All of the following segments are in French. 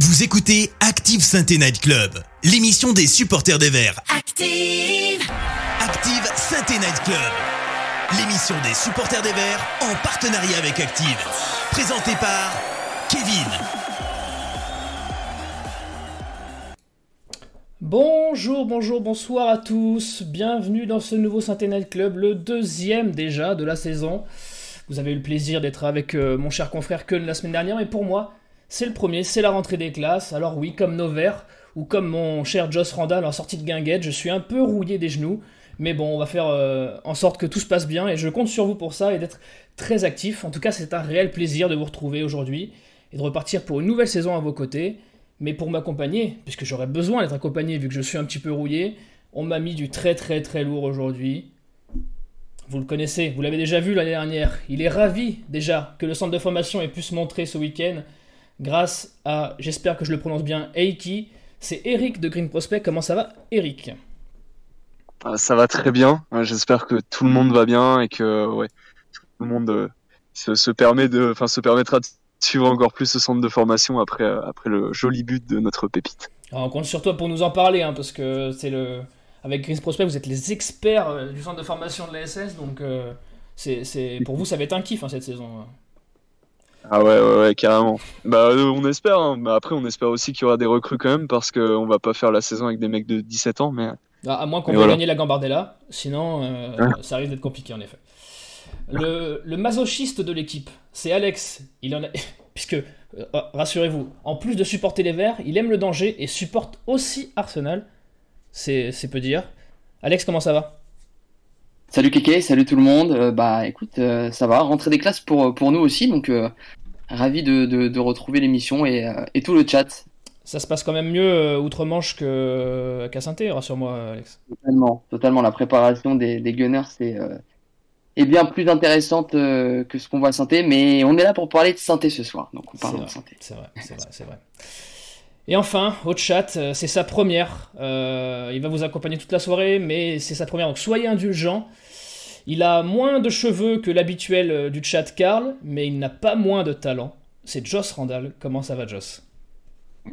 Vous écoutez Active Sainte Night Club, l'émission des supporters des Verts. Active Active Sainte Night Club, l'émission des supporters des Verts en partenariat avec Active. Présentée par Kevin. Bonjour, bonjour, bonsoir à tous. Bienvenue dans ce nouveau Sainte Night Club, le deuxième déjà de la saison. Vous avez eu le plaisir d'être avec euh, mon cher confrère Keun la semaine dernière, mais pour moi, c'est le premier, c'est la rentrée des classes. Alors oui, comme nos verts, ou comme mon cher Joss Randall en sortie de guinguette, je suis un peu rouillé des genoux. Mais bon, on va faire euh, en sorte que tout se passe bien et je compte sur vous pour ça et d'être très actif. En tout cas, c'est un réel plaisir de vous retrouver aujourd'hui et de repartir pour une nouvelle saison à vos côtés. Mais pour m'accompagner, puisque j'aurais besoin d'être accompagné vu que je suis un petit peu rouillé, on m'a mis du très très très lourd aujourd'hui. Vous le connaissez, vous l'avez déjà vu l'année dernière. Il est ravi déjà que le centre de formation ait pu se montrer ce week-end grâce à, j'espère que je le prononce bien, Eiki. C'est Eric de Green Prospect. Comment ça va, Eric? Ah, Ça va très bien. Euh, J'espère que tout le monde va bien et que ouais, tout le monde euh, se, se permet de, enfin, se permettra de suivre encore plus ce centre de formation après, euh, après le joli but de notre pépite. Alors, on compte sur toi pour nous en parler, hein, parce que c'est le. Avec Green Prospect, vous êtes les experts du centre de formation de la SS, donc euh, c'est, c'est- pour vous, ça va être un kiff hein, cette saison. Ah ouais, ouais, ouais, carrément. Bah, euh, on espère. hein. Mais après, on espère aussi qu'il y aura des recrues quand même parce qu'on va pas faire la saison avec des mecs de 17 ans. Mais Ah, à moins qu'on voilà. gagner la Gambardella, sinon euh, Hein ça risque d'être compliqué en effet. Le, le masochiste de l'équipe, c'est Alex. Il en a... Puisque, euh, rassurez-vous, en plus de supporter les Verts, il aime le danger et supporte aussi Arsenal. C'est c'est peu dire. Alex, comment ça va? Salut Kéké, salut tout le monde. Euh, bah écoute, euh, ça va, rentrée des classes pour, pour nous aussi, donc euh, ravi de, de, de retrouver l'émission et, et tout le chat. Ça se passe quand même mieux outre-Manche qu'à saint rassure-moi, Alex. Totalement, totalement. La préparation des, des Gunners est, est bien plus intéressante que ce qu'on voit à Santé, mais on est là pour parler de Santé ce soir, donc on parle de Santé. c'est vrai, c'est vrai, c'est vrai. Et enfin, au chat, c'est sa première. Il va vous accompagner toute la soirée, mais c'est sa première, donc soyez indulgents. Il a moins de cheveux que l'habituel euh, du chat Karl, mais il n'a pas moins de talent. C'est Joss Randall. Comment ça va, Joss?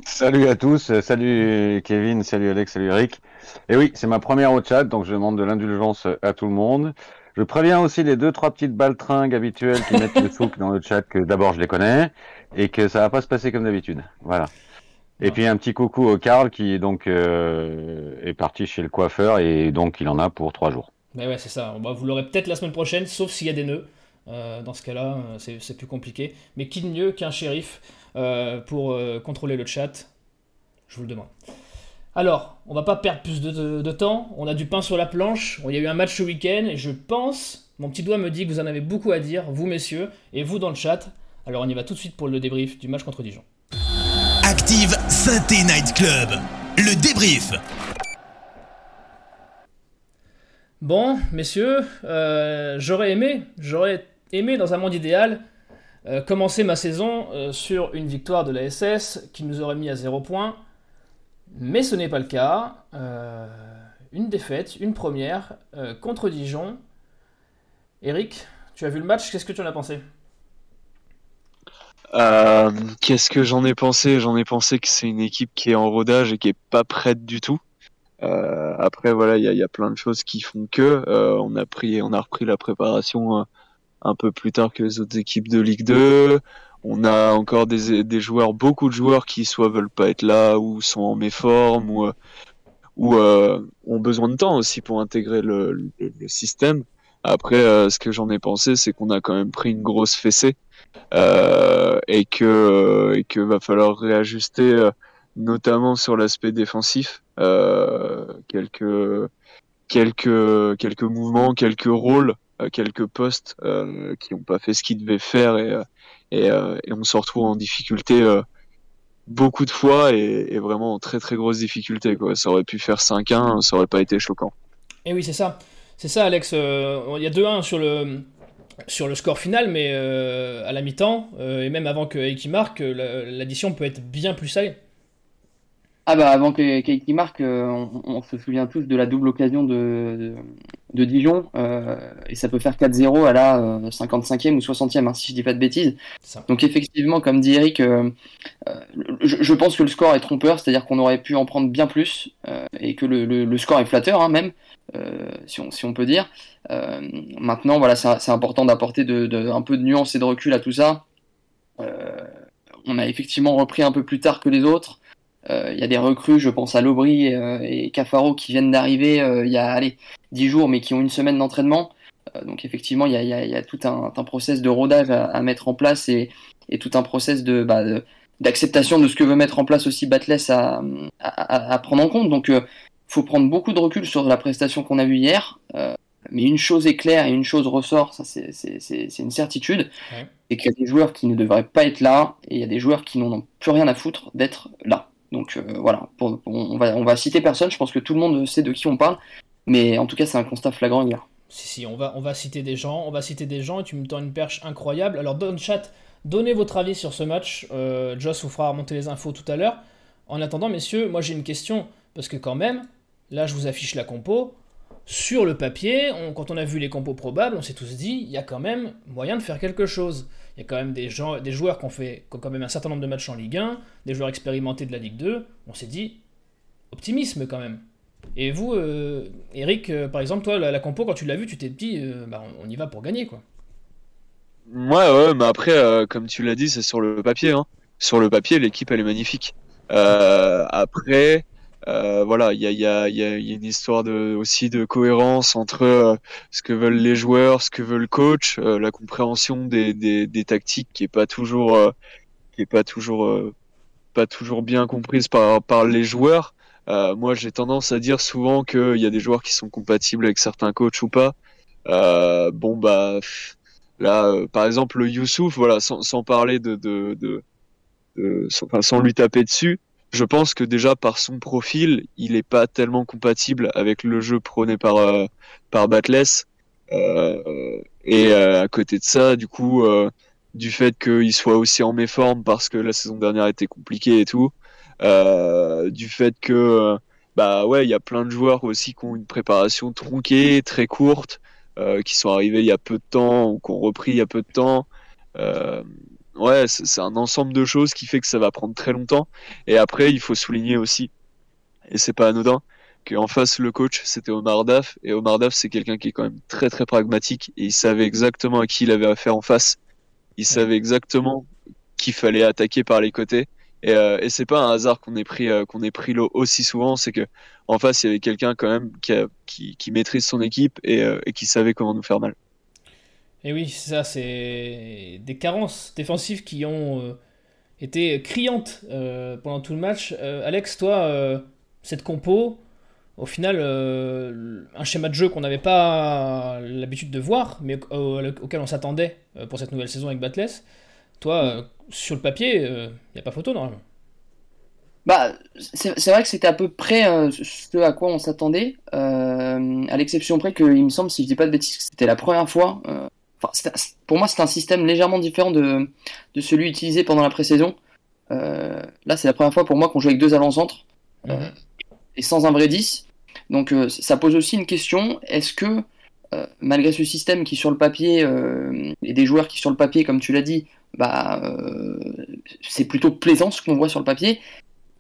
Salut à tous, salut Kevin, salut Alex, salut Eric. Et oui, c'est ma première au chat, donc je demande de l'indulgence à tout le monde. Je préviens aussi les deux, trois petites baltringues habituelles qui mettent le souk dans le chat que d'abord je les connais et que ça va pas se passer comme d'habitude. Voilà. Et Ouais. puis un petit coucou au Karl qui donc euh, est parti chez le coiffeur et donc il en a pour trois jours. Mais ouais, c'est ça. Bah, vous l'aurez peut-être la semaine prochaine, sauf s'il y a des nœuds. Euh, dans ce cas-là, euh, c'est plus compliqué. Mais qui de mieux qu'un shérif euh, pour contrôler le chat? Je vous le demande. Alors, on va pas perdre plus de, temps. On a du pain sur la planche. Il y a eu un match ce week-end et je pense, mon petit doigt me dit que vous en avez beaucoup à dire, vous messieurs, et vous dans le chat. Alors on y va tout de suite pour le débrief du match contre Dijon. Active Sainte Night Club, le débrief. Bon, messieurs, euh, j'aurais aimé, j'aurais aimé dans un monde idéal euh, commencer ma saison euh, sur une victoire de la SS qui nous aurait mis à zéro point, mais ce n'est pas le cas. Une défaite, une première contre Dijon. Eric, tu as vu le match, qu'est-ce que tu en as pensé? Qu'est-ce que j'en ai pensé? J'en ai pensé que c'est une équipe qui est en rodage et qui est pas prête du tout. Euh, après, voilà, il y a, y a plein de choses qui font que euh, on a pris, on a repris la préparation euh, un peu plus tard que les autres équipes de Ligue 2. On a encore des, des joueurs, beaucoup de joueurs qui soit veulent pas être là ou sont en méforme ou, euh, ou euh, ont besoin de temps aussi pour intégrer le, le, système. Après, euh, ce que j'en ai pensé, c'est qu'on a quand même pris une grosse fessée et que et que va falloir réajuster notamment sur l'aspect défensif euh, quelques quelques quelques mouvements quelques rôles euh, quelques postes euh, qui n'ont pas fait ce qu'ils devaient faire et et, et on se retrouve en difficulté beaucoup de fois et, et vraiment en très très grosse difficulté quoi ça aurait pu faire 5-1 ça aurait pas été choquant Eh oui, c'est ça. C'est ça, Alex. Il y a 2-1 sur le, sur le score final, mais à la mi-temps, et même avant que marque, la- l'addition peut être bien plus salée. Ah bah avant que Katie marque, euh, on, on se souvient tous de la double occasion de, de, de Dijon, euh, et ça peut faire 4-0 à la euh, 55e ou 60e, hein, si je dis pas de bêtises. Donc effectivement, comme dit Eric, euh, euh, je, je pense que le score est trompeur, c'est-à-dire qu'on aurait pu en prendre bien plus, euh, et que le, le, le score est flatteur hein, même, euh, si, on, si on peut dire. Euh, maintenant, voilà, c'est important d'apporter de, de, un peu de nuance et de recul à tout ça. Euh, on a effectivement repris un peu plus tard que les autres. Euh, Il y a des recrues, je pense à Lobry euh, et Cafaro qui viennent d'arriver euh, il y a allez, 10 jours, mais qui ont une semaine d'entraînement. Euh, donc effectivement, il y a, y a- y a tout un, un process de rodage à, à mettre en place et, et tout un process de, bah, de- d'acceptation de ce que veut mettre en place aussi Batless à, à, à- prendre en compte. Donc euh, faut prendre beaucoup de recul sur la prestation qu'on a vue hier. Euh, mais une chose est claire et une chose ressort, ça c'est c'est- c'est- c'est une certitude, Ouais. c'est qu'il y a des joueurs qui ne devraient pas être là et il y a des joueurs qui n'en ont plus rien à foutre d'être là. Donc euh, voilà, on, va, on va citer personne, je pense que tout le monde sait de qui on parle, mais en tout cas c'est un constat flagrant hier. Si, si, on va, on va citer des gens, on va citer des gens et tu me tends une perche incroyable. Alors, le chat, donnez votre avis sur ce match. Euh, Joss vous fera remonter les infos tout à l'heure. En attendant, messieurs, moi j'ai une question. Parce que, quand même, là je vous affiche la compo. Sur le papier, quand on a vu les compos probables, on s'est tous dit, il y a quand même moyen de faire quelque chose. Il y a quand même des, gens, des joueurs qui ont fait quand même un certain nombre de matchs en Ligue 1, des joueurs expérimentés de la Ligue 2. On s'est dit, optimisme quand même. Et vous, euh, Eric, euh, par exemple, toi, la, compo, quand tu l'as vu, tu t'es dit, euh, bah, on, on y va pour gagner, quoi. Ouais, ouais, mais après, comme tu l'as dit, c'est sur le papier. Hein. Sur le papier, l'équipe, elle est magnifique. Après, euh, voilà, il y a, y, a, y a une histoire de, aussi de cohérence entre euh, ce que veulent les joueurs, ce que veut le coach, euh, la compréhension des, des, des tactiques qui est pas toujours, euh, qui est pas toujours, euh, pas toujours bien comprise par, par les joueurs. Moi, j'ai tendance à dire souvent qu'il y a des joueurs qui sont compatibles avec certains coachs ou pas. Bon, bah. Là, par exemple, le Youssouf, voilà, sans, sans parler de, de, de, de- sans, enfin, sans lui taper dessus, je pense que déjà par son profil, il est pas tellement compatible avec le jeu prôné par euh, par Batless. Euh, et euh, à côté de ça, du coup, euh, du fait qu'il soit aussi en méforme parce que la saison dernière était compliquée et tout, euh, du fait que euh, bah ouais, il y a plein de joueurs aussi qui ont une préparation tronquée, très courte qui sont arrivés il y a peu de temps ou qui ont repris il y a peu de temps. Ouais, c'est c'est un ensemble de choses qui fait que ça va prendre très longtemps. Et après, il faut souligner aussi, et c'est pas anodin, qu'en face, le coach, c'était Omar Daf. Et Omar Daf, c'est quelqu'un qui est quand même très très pragmatique et il savait exactement à qui il avait affaire en face. Il savait exactement qu'il fallait attaquer par les côtés. Et, euh, et c'est pas un hasard qu'on ait pris euh, qu'on ait pris l'eau aussi souvent, c'est que en face il y avait quelqu'un quand même qui, a- qui, qui maîtrise son équipe et, euh, et qui savait comment nous faire mal. Et oui, ça, c'est des carences défensives qui ont euh, été criantes euh, pendant tout le match. Euh, Alex, toi, cette compo, au final, un schéma de jeu qu'on n'avait pas l'habitude de voir, mais au- auquel on s'attendait pour cette nouvelle saison avec Batless. Toi, sur le papier, il n'y a pas photo normalement. Bah, c'est vrai que c'était à peu près ce à quoi on s'attendait, à l'exception près que, il me semble, si je dis pas de bêtises, c'était la première fois. Enfin, pour moi, c'est un système légèrement différent de, de celui utilisé pendant la pré-saison. Euh, là, c'est la première fois pour moi qu'on joue avec deux avant-centres Mhm. et sans un vrai 10. Donc, euh, ça pose aussi une question est-ce que, euh, malgré ce système qui, sur le papier, euh, et des joueurs qui, sur le papier, comme tu l'as dit, bah, euh, c'est plutôt plaisant ce qu'on voit sur le papier.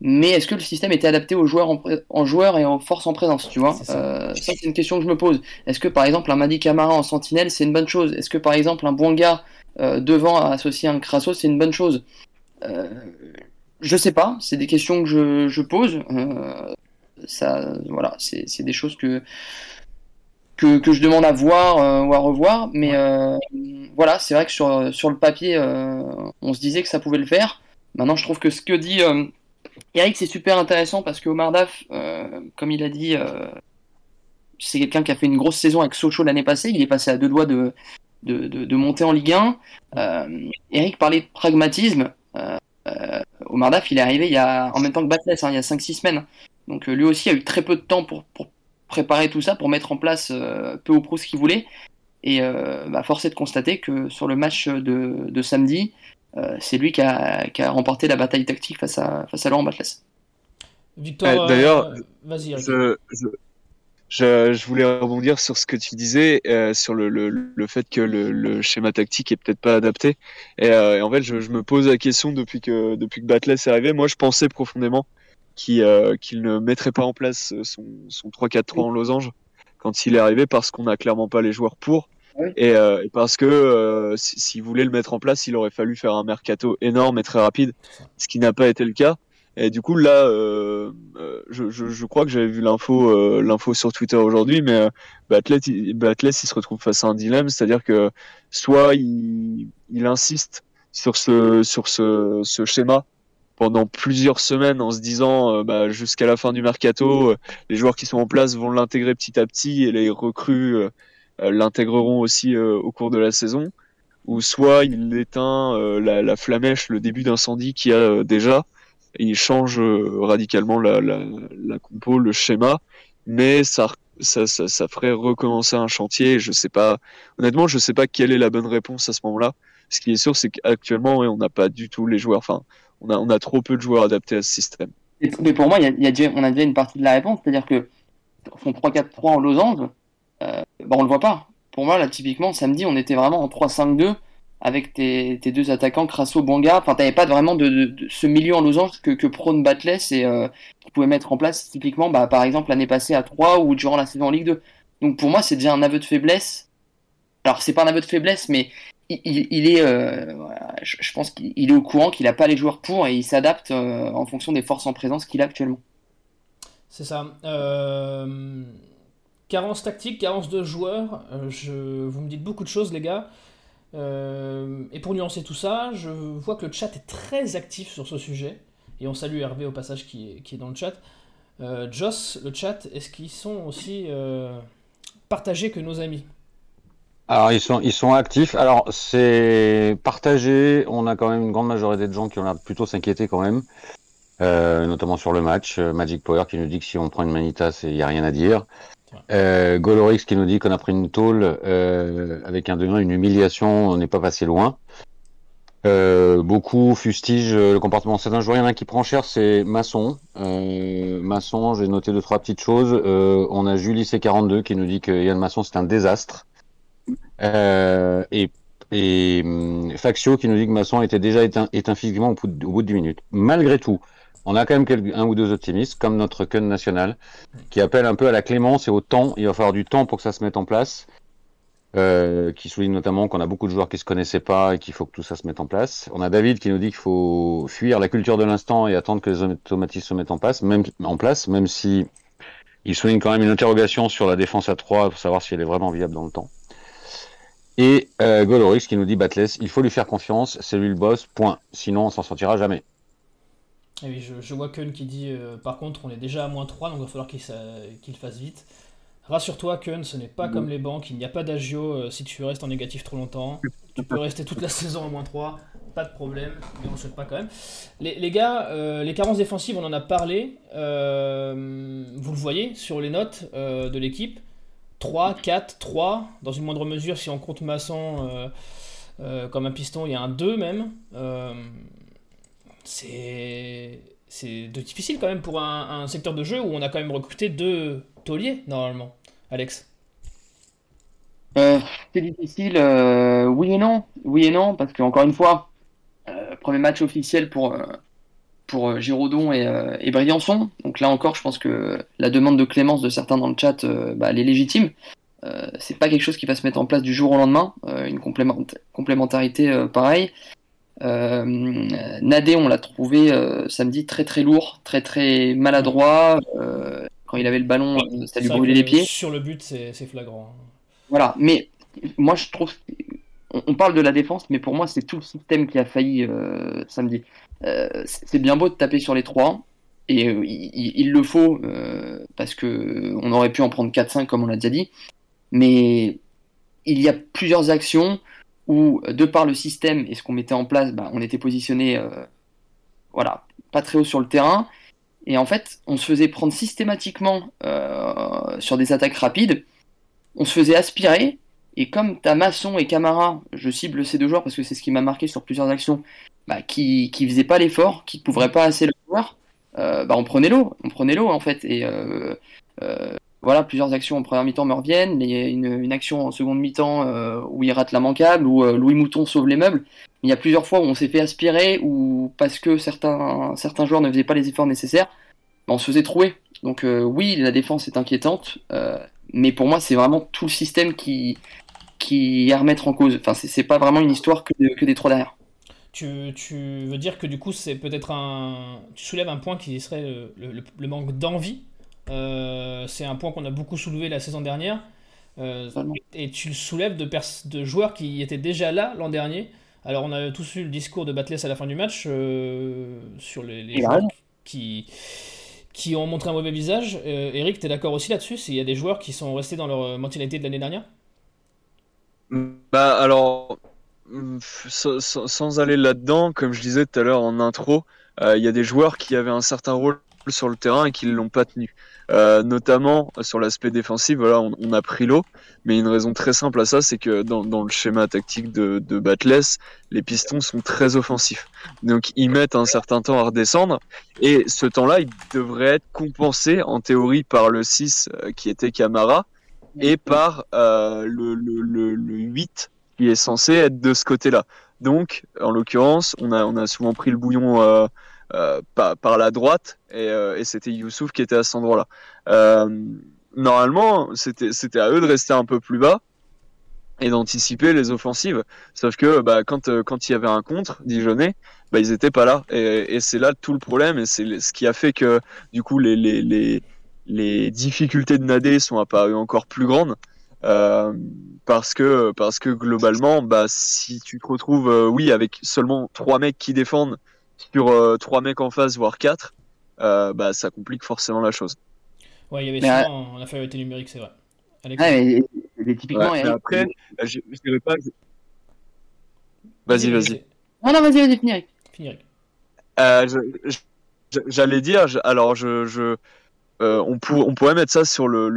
Mais est-ce que le système était adapté aux joueurs en, en joueurs et en force en présence, tu vois? Ça. Euh, Ça, c'est une question que je me pose. Est-ce que, par exemple, un Madi Camara en sentinelle, c'est une bonne chose? Est-ce que, par exemple, un Bouanga euh, devant associé à un Crasso, c'est une bonne chose? Euh, Je sais pas. C'est des questions que je, je pose. Euh, ça, voilà, c'est des choses que, que, que je demande à voir ou à revoir. Mais voilà, c'est vrai que sur, sur le papier, on se disait que ça pouvait le faire. Maintenant, je trouve que ce que dit Eric, c'est super intéressant parce que Omar Daf, euh, comme il a dit, euh, c'est quelqu'un qui a fait une grosse saison avec Sochaux l'année passée. Il est passé à deux doigts de, monter en Ligue 1. Euh, Eric parlait de pragmatisme. Omar Daf, il est arrivé il y a, en même temps que Batless, hein, il y a 5-6 semaines. Donc lui aussi a eu très peu de temps pour, préparer tout ça, pour mettre en place peu ou prou ce qu'il voulait. Et bah, force est de constater que sur le match de, de samedi, c'est lui qui a, qui a remporté la bataille tactique face à, face à Laurent Batles. Victor, D'ailleurs, vas-y. Je, je, je, je, voulais rebondir sur ce que tu disais, euh, sur le, le, le, fait que le, le, schéma tactique est peut-être pas adapté. Et, euh, et en fait, je, je, me pose la question depuis que depuis que Batles est arrivé. Moi, je pensais profondément qu'il euh, qu'il ne mettrait pas en place son, son 3-4-3 en losange quand il est arrivé parce qu'on n'a clairement pas les joueurs pour. Oui. Et, euh, et, parce que euh, s'il voulait le mettre en place, il aurait fallu faire un mercato énorme et très rapide, ce qui n'a pas été le cas. Et du coup, là, euh, je, je, je, crois que j'avais vu l'info, euh, l'info sur Twitter aujourd'hui, mais euh, Batles, il, il se retrouve face à un dilemme, c'est-à-dire que soit il, il insiste sur ce, sur ce, ce, schéma pendant plusieurs semaines en se disant, euh, bah, jusqu'à la fin du mercato, les joueurs qui sont en place vont l'intégrer petit à petit et les recrues l'intégreront aussi au cours de la saison, ou soit il éteint la, la, flamèche, le début d'incendie qu'il y a déjà il change radicalement la, la, compo, le schéma, mais ça, ça, ça, ferait recommencer un chantier. Je sais pas, honnêtement, je sais pas quelle est la bonne réponse à ce moment-là. Ce qui est sûr, c'est qu'actuellement, on n'a pas du tout les joueurs. Enfin, on a, on a trop peu de joueurs adaptés à ce système. Mais pour moi, y y a déjà, on a déjà une partie de la réponse, c'est-à-dire que son 3-4-3 en losange, euh, bah on le voit pas. Pour moi, là, typiquement, samedi, on était vraiment en 3-5-2 avec tes, tes, deux attaquants, Crasso, Banga. Enfin, t'avais pas vraiment de, ce milieu en losange que, que prône Batless et euh, qui pouvait mettre en place typiquement, bah, par exemple, l'année passée à 3 ou durant la saison en Ligue 2. Donc pour moi, c'est déjà un aveu de faiblesse. Alors, c'est pas un aveu de faiblesse, mais il, il, est, euh, je, pense qu'il est au courant qu'il a pas les joueurs pour et il s'adapte euh, en fonction des forces en présence qu'il a actuellement. C'est ça. Euh, carence tactique, carence de joueurs. je, vous me dites beaucoup de choses, les gars. Euh, et pour nuancer tout ça, je vois que le chat est très actif sur ce sujet. Et on salue Hervé au passage qui est, qui est dans le chat. Euh, Joss, le chat, est-ce qu'ils sont aussi euh, partagés que nos amis? Alors, ils sont, ils sont actifs. Alors, c'est partagé. On a quand même une grande majorité de gens qui ont l'air plutôt s'inquiéter quand même. Euh, notamment sur le match. Magic Power qui nous dit que si on prend une Manitas, il n'y a rien à dire. Euh, Golorix qui nous dit qu'on a pris une tôle euh, avec un 2 une humiliation, on n'est pas passé loin. Euh, beaucoup fustigent le comportement de certains joueurs. Il y en a qui prend cher, c'est Masson. Euh, Masson, j'ai noté deux trois petites choses. On a Julie C42 qui nous dit que Yann Masson c'est un désastre. Et et hum, Faxio qui nous dit que Masson était déjà éteint, physiquement au bout, de, au bout de 10 minutes. Malgré tout, on a quand même quelques, un ou deux optimistes, comme notre Kun national, qui appelle un peu à la clémence et au temps. Il va falloir du temps pour que ça se mette en place. Euh, qui souligne notamment qu'on a beaucoup de joueurs qui se connaissaient pas et qu'il faut que tout ça se mette en place. On a David qui nous dit qu'il faut fuir la culture de l'instant et attendre que les automatismes se mettent en place, même en place, même si il souligne quand même une interrogation sur la défense à 3 pour savoir si elle est vraiment viable dans le temps. Et euh, Golorix qui nous dit Batless, il faut lui faire confiance, c'est lui le boss, point. Sinon on s'en sortira jamais. Et je, je vois Kun qui dit euh, par contre on est déjà à moins 3 donc il va falloir qu'il qu fasse vite. Rassure-toi Kun, ce n'est pas mmh. comme les banques, il n'y a pas d'agio euh, si tu restes en négatif trop longtemps. Tu peux rester toute la saison à moins 3, pas de problème, mais on ne souhaite pas quand même. Les, les gars, euh, les carences défensives on en a parlé, vous le voyez sur les notes de l'équipe. 3, 4, 3, dans une moindre mesure si on compte Masson comme un piston, il y a un 2 même c'est difficile quand même pour un, secteur de jeu où on a quand même recruté deux tauliers normalement. Alex euh, C'est difficile, euh, oui et non. Oui et non, parce qu'encore une fois, euh, premier match officiel pour, Giraudon et, et, Briançon. Donc là encore, je pense que la demande de clémence de certains dans le chat, bah, elle est légitime. c'est pas quelque chose qui va se mettre en place du jour au lendemain, une complémentarité pareille. Euh, Nadé, on l'a trouvé euh, samedi très très lourd, très très maladroit. Euh, quand il avait le ballon, ouais, ça lui brûlait les pieds. Sur le but, c'est flagrant. Voilà, mais moi je trouve. On, parle de la défense, mais pour moi, c'est tout le système qui a failli euh, samedi. Euh, c'est bien beau de taper sur les trois, et euh, il, il, le faut, parce que on aurait pu en prendre 4-5, comme on l'a déjà dit. Mais il y a plusieurs actions où, de par le système et ce qu'on mettait en place, bah, on était positionné euh, voilà, pas très haut sur le terrain. Et en fait, on se faisait prendre systématiquement euh, sur des attaques rapides. On se faisait aspirer. Et comme ta Masson et Camara, je cible ces deux joueurs parce que c'est ce qui m'a marqué sur plusieurs actions, bah, qui, qui faisaient pas l'effort, qui ne couvraient pas assez le joueur, bah, on prenait l'eau, on prenait l'eau en fait. Et voilà, plusieurs actions en première mi-temps me reviennent. Il y a une, action en seconde mi-temps où il rate la manquable, où Louis Mouton sauve les meubles. Il y a plusieurs fois où on s'est fait aspirer, ou parce que certains, certains joueurs ne faisaient pas les efforts nécessaires, on se faisait trouver. Donc oui, la défense est inquiétante, mais pour moi c'est vraiment tout le système qui, qui est à remettre en cause. Enfin, c'est pas vraiment une histoire que, des trois derrière. Tu, tu, veux dire que du coup, c'est peut-être un. Tu soulèves un point qui serait le, manque d'envie. Euh, c'est un point qu'on a beaucoup soulevé la saison dernière. Euh, et tu le soulèves de, de joueurs qui étaient déjà là l'an dernier. Alors, on a tous eu le discours de Batless à la fin du match euh, sur les, les joueurs qui, qui ont montré un mauvais visage. Eric, tu es d'accord aussi là-dessus? S'il y a des joueurs qui sont restés dans leur mentalité de l'année dernière? Bah alors, sans, aller là-dedans, comme je disais tout à l'heure en intro, euh, il y a des joueurs qui avaient un certain rôle sur le terrain et qui ne l'ont pas tenu. Euh, notamment sur l'aspect défensif, voilà, on, a pris l'eau, mais une raison très simple à ça, c'est que dans, le schéma tactique de, de Batless, les pistons sont très offensifs. Donc ils mettent un certain temps à redescendre, et ce temps-là, il devrait être compensé en théorie par le 6 euh, qui était Camara, et par euh, le, le, le, le, 8 qui est censé être de ce côté-là. Donc, en l'occurrence, on a, souvent pris le bouillon euh, euh, par, par, la droite et, euh, et c'était Youssouf qui était à cet endroit-là. Euh, normalement, c'était, à eux de rester un peu plus bas et d'anticiper les offensives. Sauf que bah, quand, quand il y avait un contre, Dijonais, bah, ils étaient pas là. Et, c'est là tout le problème et c'est ce qui a fait que du coup les, les, les les difficultés de nader sont apparues encore plus grandes. Euh, parce que parce que globalement bah si tu te retrouves euh, oui avec seulement trois mecs qui défendent sur euh, trois mecs en face voire quatre euh, bah ça complique forcément la chose. Ouais il y avait souvent en infériorité numérique c'est vrai. Ouais, mais, typiquement ouais, après je, je dirais pas vas-y vas-y. Non non vas-y vas-y finis Fini, j'allais dire alors je, je euh, on, pourrait mettre ça sur le,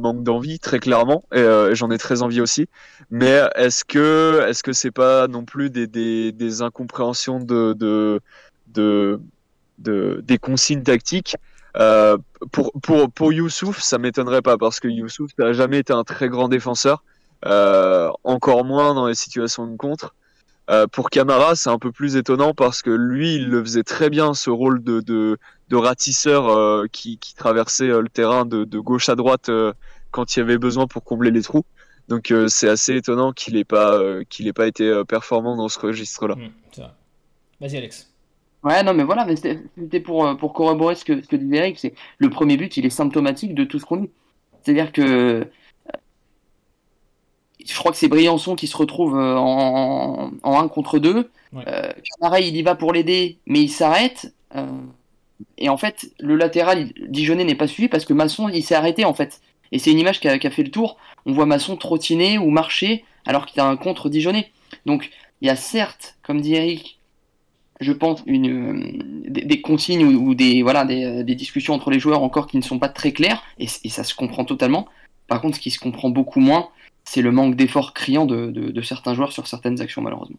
manque d'envie très clairement euh, et, j'en ai très envie aussi. Mais est-ce que est-ce que c'est pas non plus des, incompréhensions de, de, de, de, des consignes tactiques? Euh, pour, pour, pour Youssouf ça m'étonnerait pas parce que Youssouf n'a jamais été un très grand défenseur. Encore moins dans les situations de contre euh, pour Camara, c'est un peu plus étonnant parce que lui, il le faisait très bien, ce rôle de, de, de ratisseur euh, qui, qui, traversait euh, le terrain de, de, gauche à droite quand il y avait besoin pour combler les trous. Donc c'est assez étonnant qu'il n'ait pas, qu'il ait pas été performant dans ce registre-là. Mmh, Vas-y Alex. Ouais, non, mais voilà, c'était pour, pour corroborer ce que, ce que disait Eric. C'est le premier but, il est symptomatique de tout ce qu'on dit. C'est-à-dire que je crois que c'est Briançon qui se retrouve euh, en, en 1 contre 2. Ouais. Euh, il y va pour l'aider, mais il s'arrête. Euh, et en fait, le latéral Dijonais n'est pas suivi parce que Masson, il s'est arrêté en fait. Et c'est une image qui a, qui a, fait le tour. On voit Masson trottiner ou marcher alors qu'il a un contre Dijonais. Donc, il y a certes, comme dit Eric, je pense, une, euh, des, des, consignes ou, ou, des, voilà, des, des, discussions entre les joueurs encore qui ne sont pas très claires, et, et, ça se comprend totalement. Par contre, ce qui se comprend beaucoup moins, c'est le manque d'effort criant de, de, de, certains joueurs sur certaines actions, malheureusement.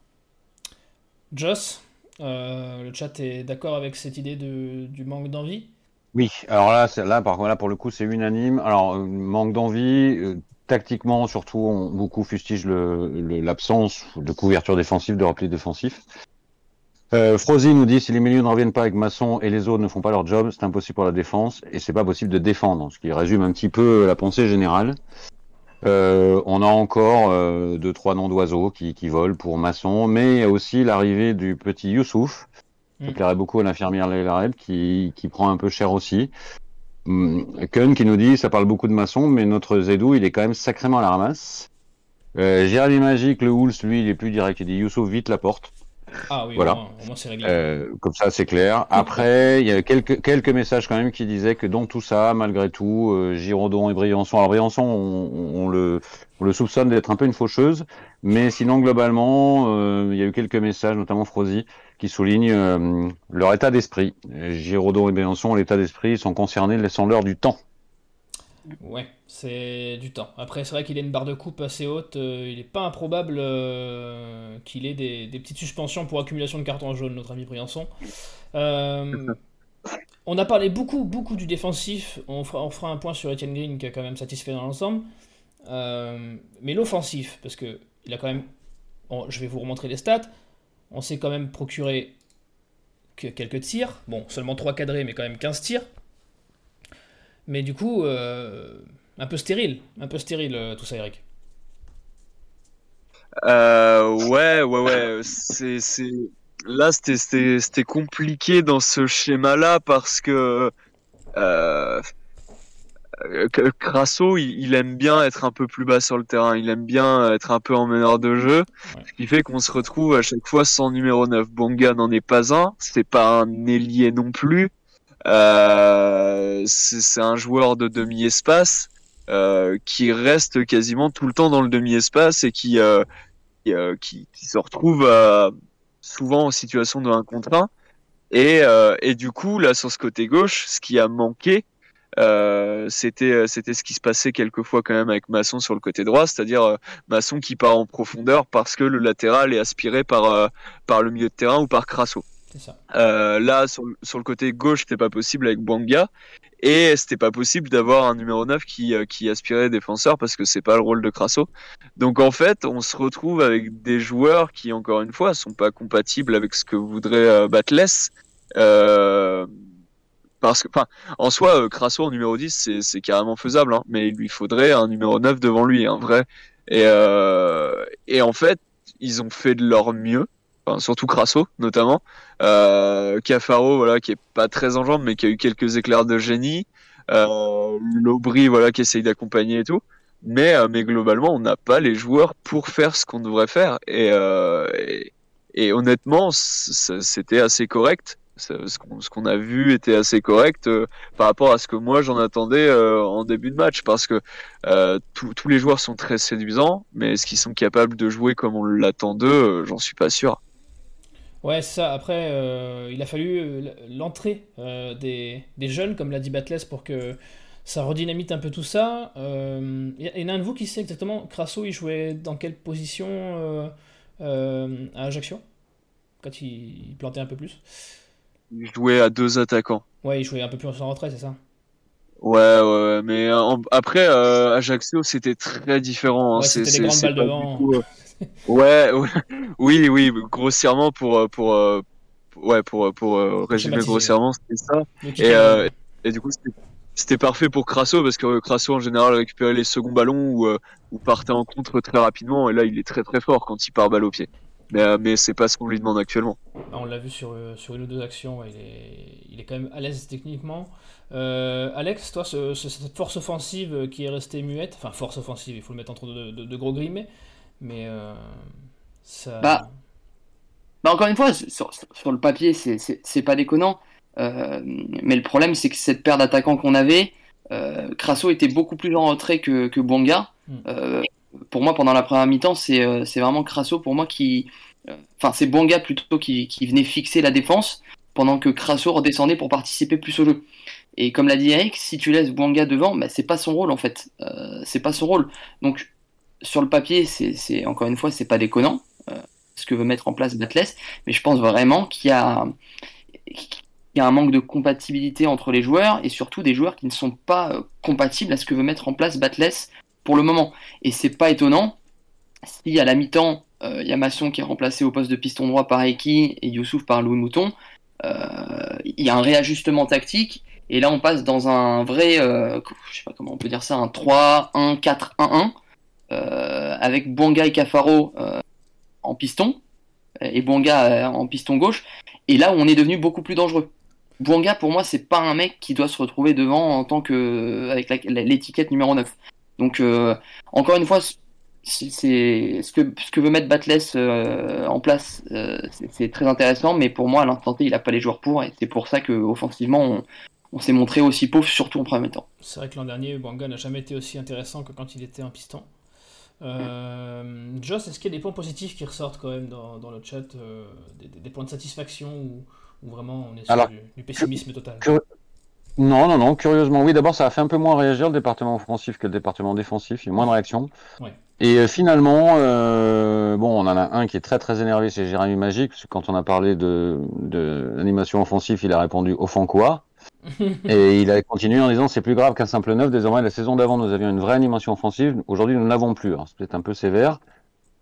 Joss, euh, le chat est d'accord avec cette idée de, du manque d'envie? Oui, alors là, là, par contre, là, pour le coup, c'est unanime. Alors, euh, manque d'envie, euh, tactiquement, surtout, on, beaucoup fustigent l'absence le, de couverture défensive, de repli défensif. Euh, Frozy nous dit si les milieux ne reviennent pas avec Masson et les autres ne font pas leur job, c'est impossible pour la défense et c'est pas possible de défendre, ce qui résume un petit peu la pensée générale. Euh, on a encore euh, deux trois noms d'oiseaux qui, qui, volent pour Masson, mais il y a aussi l'arrivée du petit Youssouf, qui mm. plairait beaucoup à l'infirmière Leila qui, qui prend un peu cher aussi. Hum, Kun qui nous dit ça parle beaucoup de Masson, mais notre Zedou il est quand même sacrément à la ramasse. Euh, Jérémy Magique, le Hools, lui, il est plus direct. Il dit Youssouf, vite la porte. Ah oui, voilà. au moins, au moins c'est réglé. Euh, comme ça, c'est clair. Après, il y a quelques, quelques messages quand même qui disaient que dans tout ça, malgré tout, euh, Giraudon et Briançon, alors Briançon, on, on, le, on le soupçonne d'être un peu une faucheuse, mais sinon, globalement, euh, il y a eu quelques messages, notamment Frozy, qui soulignent euh, leur état d'esprit. Giraudon et Briançon, l'état d'esprit, sont concernés, laissant-leur du temps. Ouais, c'est du temps. Après, c'est vrai qu'il a une barre de coupe assez haute. Euh, il n'est pas improbable euh, qu'il ait des, des, petites suspensions pour accumulation de cartons jaunes, notre ami Briançon. Euh, On a parlé beaucoup, beaucoup du défensif. On fera, on fera un point sur Etienne Green qui a quand même satisfait dans l'ensemble. Mais l'offensif, parce que il a quand même. bon, je vais vous remontrer les stats. On s'est quand même procuré que quelques tirs. Bon, seulement 3 cadrés, mais quand même 15 tirs. Mais du coup, euh, un peu stérile. Un peu stérile euh, tout ça, Eric. Euh, ouais, ouais, ouais. C'est, c'est... Là, c'était, c'était, c'était compliqué dans ce schéma-là parce que euh, Crasso, il, aime bien être un peu plus bas sur le terrain. Il aime bien être un peu en meneur de jeu. Ce qui fait qu'on se retrouve à chaque fois sans numéro 9. Bonga n'en est pas un. C'est pas un ailier non plus. Euh, c'est, un joueur de demi-espace euh, qui reste quasiment tout le temps dans le demi-espace et qui, euh, qui, euh, qui, se retrouve euh, souvent en situation de 1 contre 1. Et, euh, et du coup, là, sur ce côté gauche, ce qui a manqué, c'était c'était ce qui se passait quelquefois quand même avec Masson sur le côté droit, c'est-à-dire Masson qui part en profondeur parce que le latéral est aspiré par, par le milieu de terrain ou par Crasso. Euh, là, sur, le- côté gauche, c'était pas possible avec Bouanga. Et c'était pas possible d'avoir un numéro 9 qui, euh, qui aspirait défenseur parce que c'est pas le rôle de Crasso. Donc en fait, on se retrouve avec des joueurs qui, encore une fois, sont pas compatibles avec ce que voudrait euh, Batless. Euh, parce que, en soi, Crasso en numéro 10, c'est, carrément faisable, hein, mais il lui faudrait un numéro 9 devant lui, un vrai. Et, euh, et en fait, ils ont fait de leur mieux, enfin, surtout Crasso notamment. Euh, Cafaro, voilà, qui est pas très en jambes, mais qui a eu quelques éclairs de génie. Euh, Lobry, voilà, qui essaye d'accompagner et tout. Mais, euh, mais globalement, on n'a pas les joueurs pour faire ce qu'on devrait faire. Et, euh, et, et honnêtement, c'était assez correct. Ce qu'on qu'on a vu était assez correct euh, par rapport à ce que moi j'en attendais euh, en début de match parce que euh, tous tous les joueurs sont très séduisants mais est-ce qu'ils sont capables de jouer comme on l'attend d'eux? Euh, j'en suis pas sûr Ouais, c'est ça. Après, euh, il a fallu euh, l'entrée euh, des, des jeunes, comme l'a dit Batless, pour que ça redynamite un peu tout ça. Il y, en a un de vous qui sait exactement, Crasso, il jouait dans quelle position à Ajaccio Quand il, il plantait un peu plus? Ils jouaient à deux attaquants Ouais, il jouait un peu plus en retrait, c'est ça? Ouais, ouais, ouais, mais en- après, euh, Ajaccio, c'était très différent. hein. Ouais, C'est- c'était grandes balles devant. euh, Ouais, ouais, oui, oui, grossièrement pour, euh, pour, euh, ouais, pour, pour euh, résumer Schématiser. grossièrement, c'était ça. Et, euh, et du coup, c'était- parfait pour Crasso parce que Crasso, en général, récupérait les seconds ballons ou, ou partait en contre très rapidement. Et là, il est très très fort quand il part balle au pied. Mais, euh, mais c'est pas ce qu'on lui demande actuellement. Bah, on l'a vu sur, sur une ou deux actions, ouais, il, est, il est quand même à l'aise techniquement. Euh, Alex, toi, ce- ce- cette force offensive qui est restée muette, enfin force offensive, il faut le mettre entre de, de- de gros guillemets, mais euh, ça... Bah, Bah, encore une fois, sur, sur le papier, c'est- pas déconnant. Euh, mais le problème, c'est que cette paire d'attaquants qu'on avait, euh, Crasso était beaucoup plus en retrait que, que Bonga. Mm. Euh, pour moi, pendant la première mi-temps, c'est euh, vraiment Crasso pour moi qui. euh, Enfin, c'est Bonga plutôt qui, qui venait fixer la défense pendant que Crasso redescendait pour participer plus au jeu. Et comme l'a dit Eric, si tu laisses Bonga devant, bah, c'est pas son rôle en fait. Euh, c'est pas son rôle. Donc, sur le papier, c'est encore une fois, c'est pas déconnant euh, ce que veut mettre en place Batless, mais je pense vraiment qu'il y a un manque de compatibilité entre les joueurs et surtout des joueurs qui ne sont pas euh, compatibles à ce que veut mettre en place Batless pour le moment. Et c'est pas étonnant si à la mi-temps, euh, il y a Masson qui est remplacé au poste de piston droit par Eki et Youssouf par Louis Mouton, euh, il y a un réajustement tactique et là on passe dans un vrai, je sais pas comment on peut dire ça, un 3-1-4-1-1 euh, avec Bonga et Cafaro euh, en piston et Bonga euh, en piston gauche et là on est devenu beaucoup plus dangereux. Bouanga, pour moi, c'est pas un mec qui doit se retrouver devant en tant que avec l'étiquette numéro 9. Donc, euh, encore une fois, c'est ce que veut mettre Batless euh, en place, euh, c'est très intéressant, mais pour moi, à l'instant T, il a pas les joueurs pour, et c'est pour ça que offensivement, on, s'est montré aussi pauvre, surtout en premier temps. C'est vrai que l'an dernier, Banga n'a jamais été aussi intéressant que quand il était un piston. Euh, Joss, est-ce qu'il y a des points positifs qui ressortent quand même dans, dans le chat euh, des, points de satisfaction ou, ou vraiment on est sur Alors, du, du pessimisme total Non, non, non, curieusement, oui. D'abord, ça a fait un peu moins réagir le département offensif que le département défensif. Il y a moins de réactions. Ouais. Et euh, finalement, euh, bon, on en a un qui est très très énervé, c'est Jérémy Magique, parce que quand on a parlé de, de l'animation offensive, il a répondu au fond quoi. Et il a continué en disant c'est plus grave qu'un simple neuf. Désormais, la saison d'avant, nous avions une vraie animation offensive. Aujourd'hui, nous n'avons plus. C'est peut-être un peu sévère.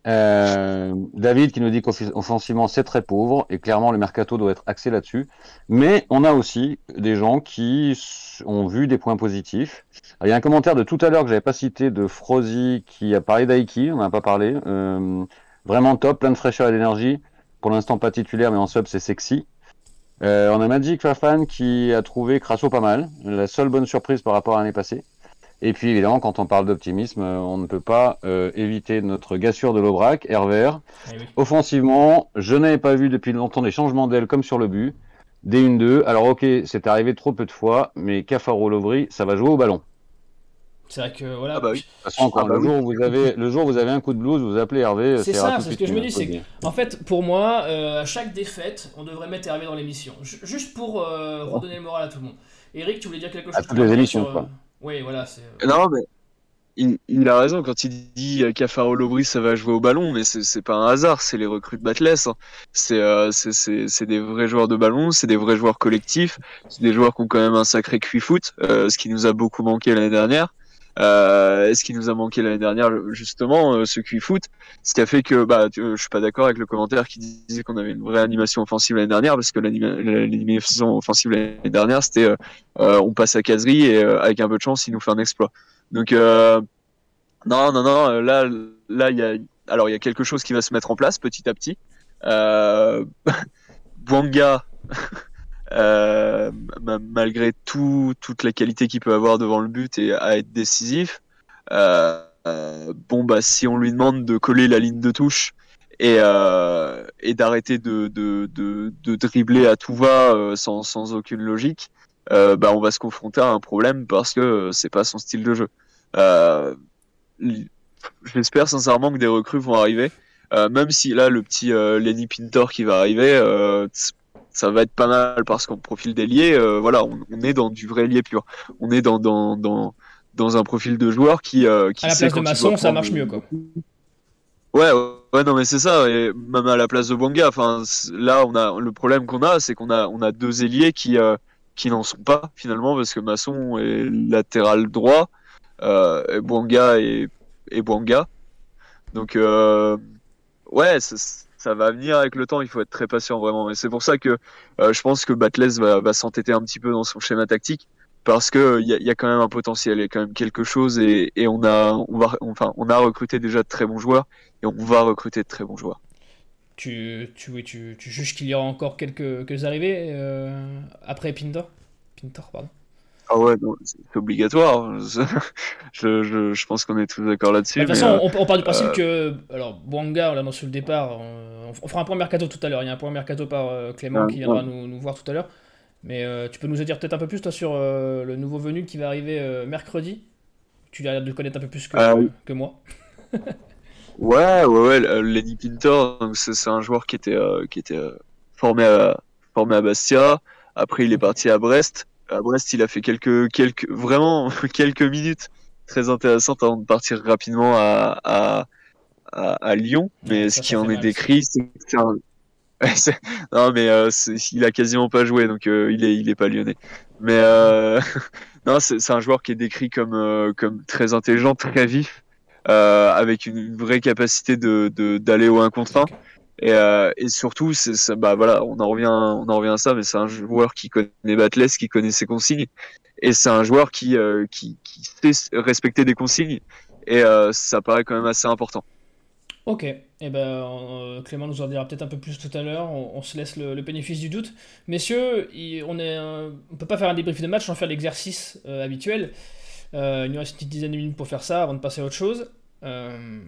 Euh, David qui nous dit qu'offensivement c'est très pauvre et clairement le mercato doit être axé là-dessus. Mais on a aussi des gens qui ont vu des points positifs. il y a un commentaire de tout à l'heure que j'avais pas cité de Frozy qui a parlé d'Aiki, on n'en a pas parlé. Euh, vraiment top, plein de fraîcheur et d'énergie. Pour l'instant pas titulaire mais en sub c'est sexy. Euh, on a Magic Fafan qui a trouvé Crasso pas mal, la seule bonne surprise par rapport à l'année passée. Et puis évidemment, quand on parle d'optimisme, euh, on ne peut pas euh, éviter notre gassure de l'Aubrac, Hervert. Eh Offensivement, je n'avais pas vu depuis longtemps des changements d'aile comme sur le but. Des 1-2. Alors ok, c'est arrivé trop peu de fois, mais Cafaro Lovry, ça va jouer au ballon. C'est vrai que voilà. Ah bah oui. De toute façon, ah bah le, jour où vous avez, le jour où vous avez un coup de blues, vous appelez Hervé. C'est ça, c'est ce que je me dis. C'est en fait, pour moi, euh, à chaque défaite, on devrait mettre Hervé dans l'émission. Juste pour redonner le moral à tout le monde. Eric, tu voulais dire quelque chose À toutes les émissions, quoi. Oui, voilà. Euh, non, mais il, a raison quand il dit Cafaro Lobris ça va jouer au ballon, mais c'est pas un hasard, c'est les recrues de Batless. Hein. Euh, c'est des vrais joueurs de ballon, c'est des vrais joueurs collectifs, c'est des joueurs qui ont quand même un sacré cuit foot, euh, ce qui nous a beaucoup manqué l'année dernière. Euh, ce qui nous a manqué l'année dernière, justement, euh, ce QI foot, ce qui a fait que bah, je suis pas d'accord avec le commentaire qui disait qu'on avait une vraie animation offensive l'année dernière, parce que l'animation offensive l'année dernière, c'était euh, euh, on passe à caserie et avec un peu de chance, il nous fait un exploit. Donc non, non, non, là, là, il y a, alors il y a quelque chose qui va se mettre en place petit à petit. Euh, Bwanga euh, malgré tout, toute la qualité qu'il peut avoir devant le but et à être décisif. Euh, euh, bon, bah, si on lui demande de coller la ligne de touche et, d'arrêter de, dribbler à tout va sans, aucune logique, bah, on va se confronter à un problème parce que c'est pas son style de jeu. J'espère sincèrement que des recrues vont arriver. Même si là le petit Lenny Pintor qui va arriver, ça va être pas mal parce qu'en profil d'ailier, euh, voilà, on, on, est dans du vrai lié pur. On est dans dans dans dans un profil de joueur qui euh, qui à la place de maçon, ça marche mieux quoi. Ouais, ouais, non mais c'est ça. Et même à la place de Bwanga, enfin là on a le problème qu'on a, c'est qu'on a on a deux ailiers qui euh, qui n'en sont pas finalement parce que Masson est latéral droit, euh, et Bwanga et et Bwanga. Donc euh, ouais, ça va venir avec le temps, il faut être très patient vraiment. Et c'est pour ça que euh, je pense que Batless va, s'entêter un petit peu dans son schéma tactique parce que il y a, quand même un potentiel, il y a quand même quelque chose et, on a on va enfin on a recruté déjà de très bons joueurs et on va recruter de très bons joueurs. Tu tu tu, tu juges qu'il y aura encore quelques, quelques arrivées euh, après Pintor? Pintor pardon. Ah ouais, c'est obligatoire. je, je, je, pense qu'on est tous d'accord là-dessus. De toute façon, on, on, part du principe euh... que. Alors, Bouanga, on l'annonce sur le départ. On, on, fera un point mercato tout à l'heure. Il y a un point mercato par euh, Clément qui viendra nous, nous, voir tout à l'heure. Mais euh, tu peux nous dire peut-être un peu plus, toi, sur euh, le nouveau venu qui va arriver mercredi? Tu as l'air de le connaître un peu plus que, ah que moi. ouais, ouais, ouais. Lenny Pinter, c'est un joueur qui était, qui était formé, à, formé à Bastia. Après, il est parti à Brest à Brest, il a fait quelques, quelques, vraiment quelques minutes très intéressantes avant de partir rapidement à, à, à, à Lyon. Mais ça, ce qui en est décrit, c'est un... non, mais euh, il a quasiment pas joué, donc euh, il est, il est pas lyonnais. Mais euh, non, c'est un joueur qui est décrit comme, comme très intelligent, très vif, avec une, une, vraie capacité de d'aller au 1 contre 1. Et, euh, et surtout, bah on en revient, à ça, mais c'est un joueur qui connaît Batless, qui connaît ses consignes, et c'est un joueur qui, euh, sait respecter des consignes, et euh, ça paraît quand même assez important. Ok, et eh ben Clément nous en dira peut-être un peu plus tout à l'heure. On, se laisse le, le, bénéfice du doute, messieurs. On on peut pas faire un débrief de match sans faire l'exercice habituel. il nous reste une petite dizaine de minutes pour faire ça avant de passer à autre chose. Euh,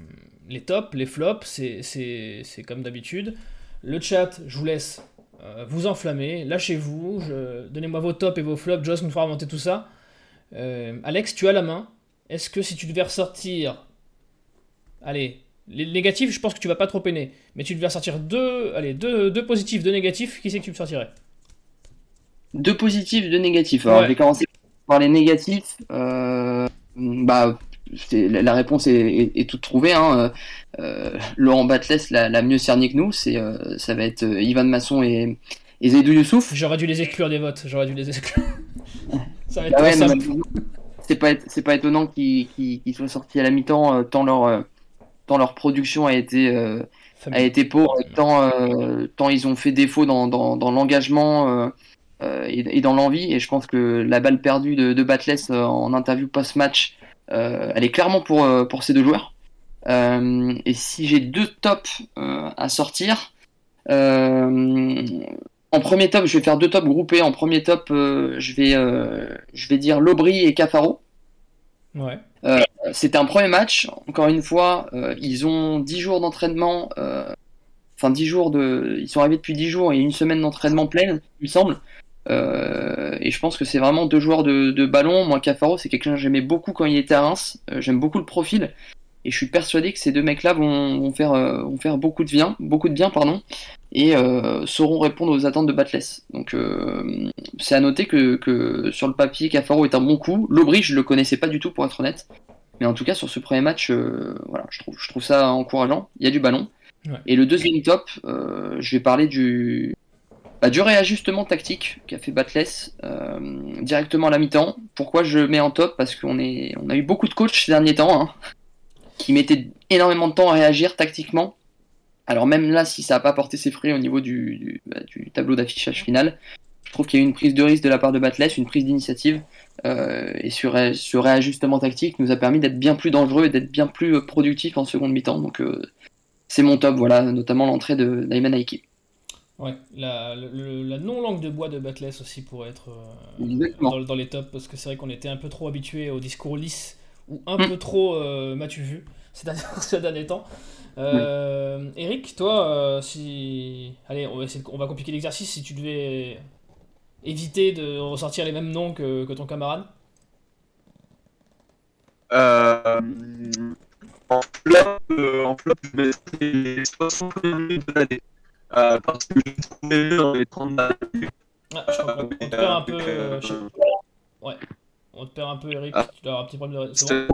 les tops, les flops, c'est comme d'habitude. Le chat, je vous laisse euh, vous enflammer, lâchez-vous, donnez-moi vos tops et vos flops, Joss nous fera remonter tout ça. Euh, Alex, tu as la main. Est-ce que si tu devais ressortir... Allez, les négatifs, je pense que tu vas pas trop peiner. Mais tu devais ressortir deux, allez, deux, deux positifs, deux négatifs, qui c'est que tu me sortirais? Deux positifs, deux négatifs. Alors, ouais. je vais commencer par les négatifs. Euh, bah, la réponse est, est, est, toute trouvée. Hein. Euh, Laurent Batles l'a mieux cerné que nous. C'est, euh, ça va être euh, Ivan Masson et, et Zaidou Youssouf. J'aurais dû les exclure des votes. J'aurais dû les exclure. Ça va être Bah trop ouais, mais simple. malheureusement, c'est pas c'est pas étonnant qu'ils soient sortis à la mi-temps euh, tant leur euh, tant leur production a été euh, a Fabien. été pauvre tant euh, tant ils ont fait défaut dans dans, dans l'engagement euh, euh, et, et dans l'envie et je pense que la balle perdue de, de Batless euh, en interview post-match euh, elle est clairement pour euh, pour ces deux joueurs Euh, et si j'ai deux tops euh, à sortir euh, en premier top, je vais faire deux tops groupés. En premier top, euh, je vais, euh, je vais dire Lobry et Cafaro. Ouais. C'était un premier match. Encore une fois, euh, ils ont 10 jours d'entraînement. euh, Enfin, 10 jours de. Ils sont arrivés depuis 10 jours et une semaine d'entraînement pleine, il me semble. Euh, et je pense que c'est vraiment deux joueurs de, de ballon. Moi, Cafaro, c'est quelqu'un que j'aimais beaucoup quand il était à Reims. Euh, J'aime beaucoup le profil. Et je suis persuadé que ces deux mecs-là vont, vont faire, euh, vont faire beaucoup de bien, beaucoup de bien, pardon, et sauront répondre aux attentes de Batless. Donc, c'est à noter que, que sur le papier, Cafaro est un bon coup. L'Aubry, je le connaissais pas du tout, pour être honnête. Mais en tout cas, sur ce premier match, voilà, je trouve, je trouve ça encourageant. Il y a du ballon. Ouais. Et le deuxième top, je vais parler du, bah, du réajustement tactique qu'a fait Batless euh, directement à la mi-temps. Pourquoi je mets en top? Parce qu'on est, on a eu beaucoup de coachs ces derniers temps hein, qui mettaient énormément de temps à réagir tactiquement. Alors même là, si ça n'a pas porté ses fruits au niveau bah, du tableau d'affichage final, je trouve qu'il y a eu une prise de risque de la part de Batless, une prise d'initiative. Euh, et ce, ré- ce réajustement tactique nous a permis d'être bien plus dangereux et d'être bien plus productif en seconde mi-temps. Donc euh, c'est mon top, voilà, notamment l'entrée de d'Ayman Aiki. Ouais, la, non-langue de bois de Batless aussi pourrait être euh, dans, dans les tops, parce que c'est vrai qu'on était un peu trop habitué au discours lisse, ou un Mm. peu trop euh, m'as-tu vu ces derniers, ces derniers temps. Euh, Eric, toi, euh, si. Allez, on va, essayer de- on va compliquer l'exercice. Si tu devais éviter de ressortir les mêmes noms que, que ton camarade. Euh, en flop, euh, en flop, je mettrais les 60 minutes de l'année. Euh, parce que j'ai trouvé mieux dans les 30 dernières minutes. Ah, je crois on te perd un peu. euh, je sais- Ouais, on te perd un peu, Eric. Ah. Tu dois avoir un petit problème de. C'est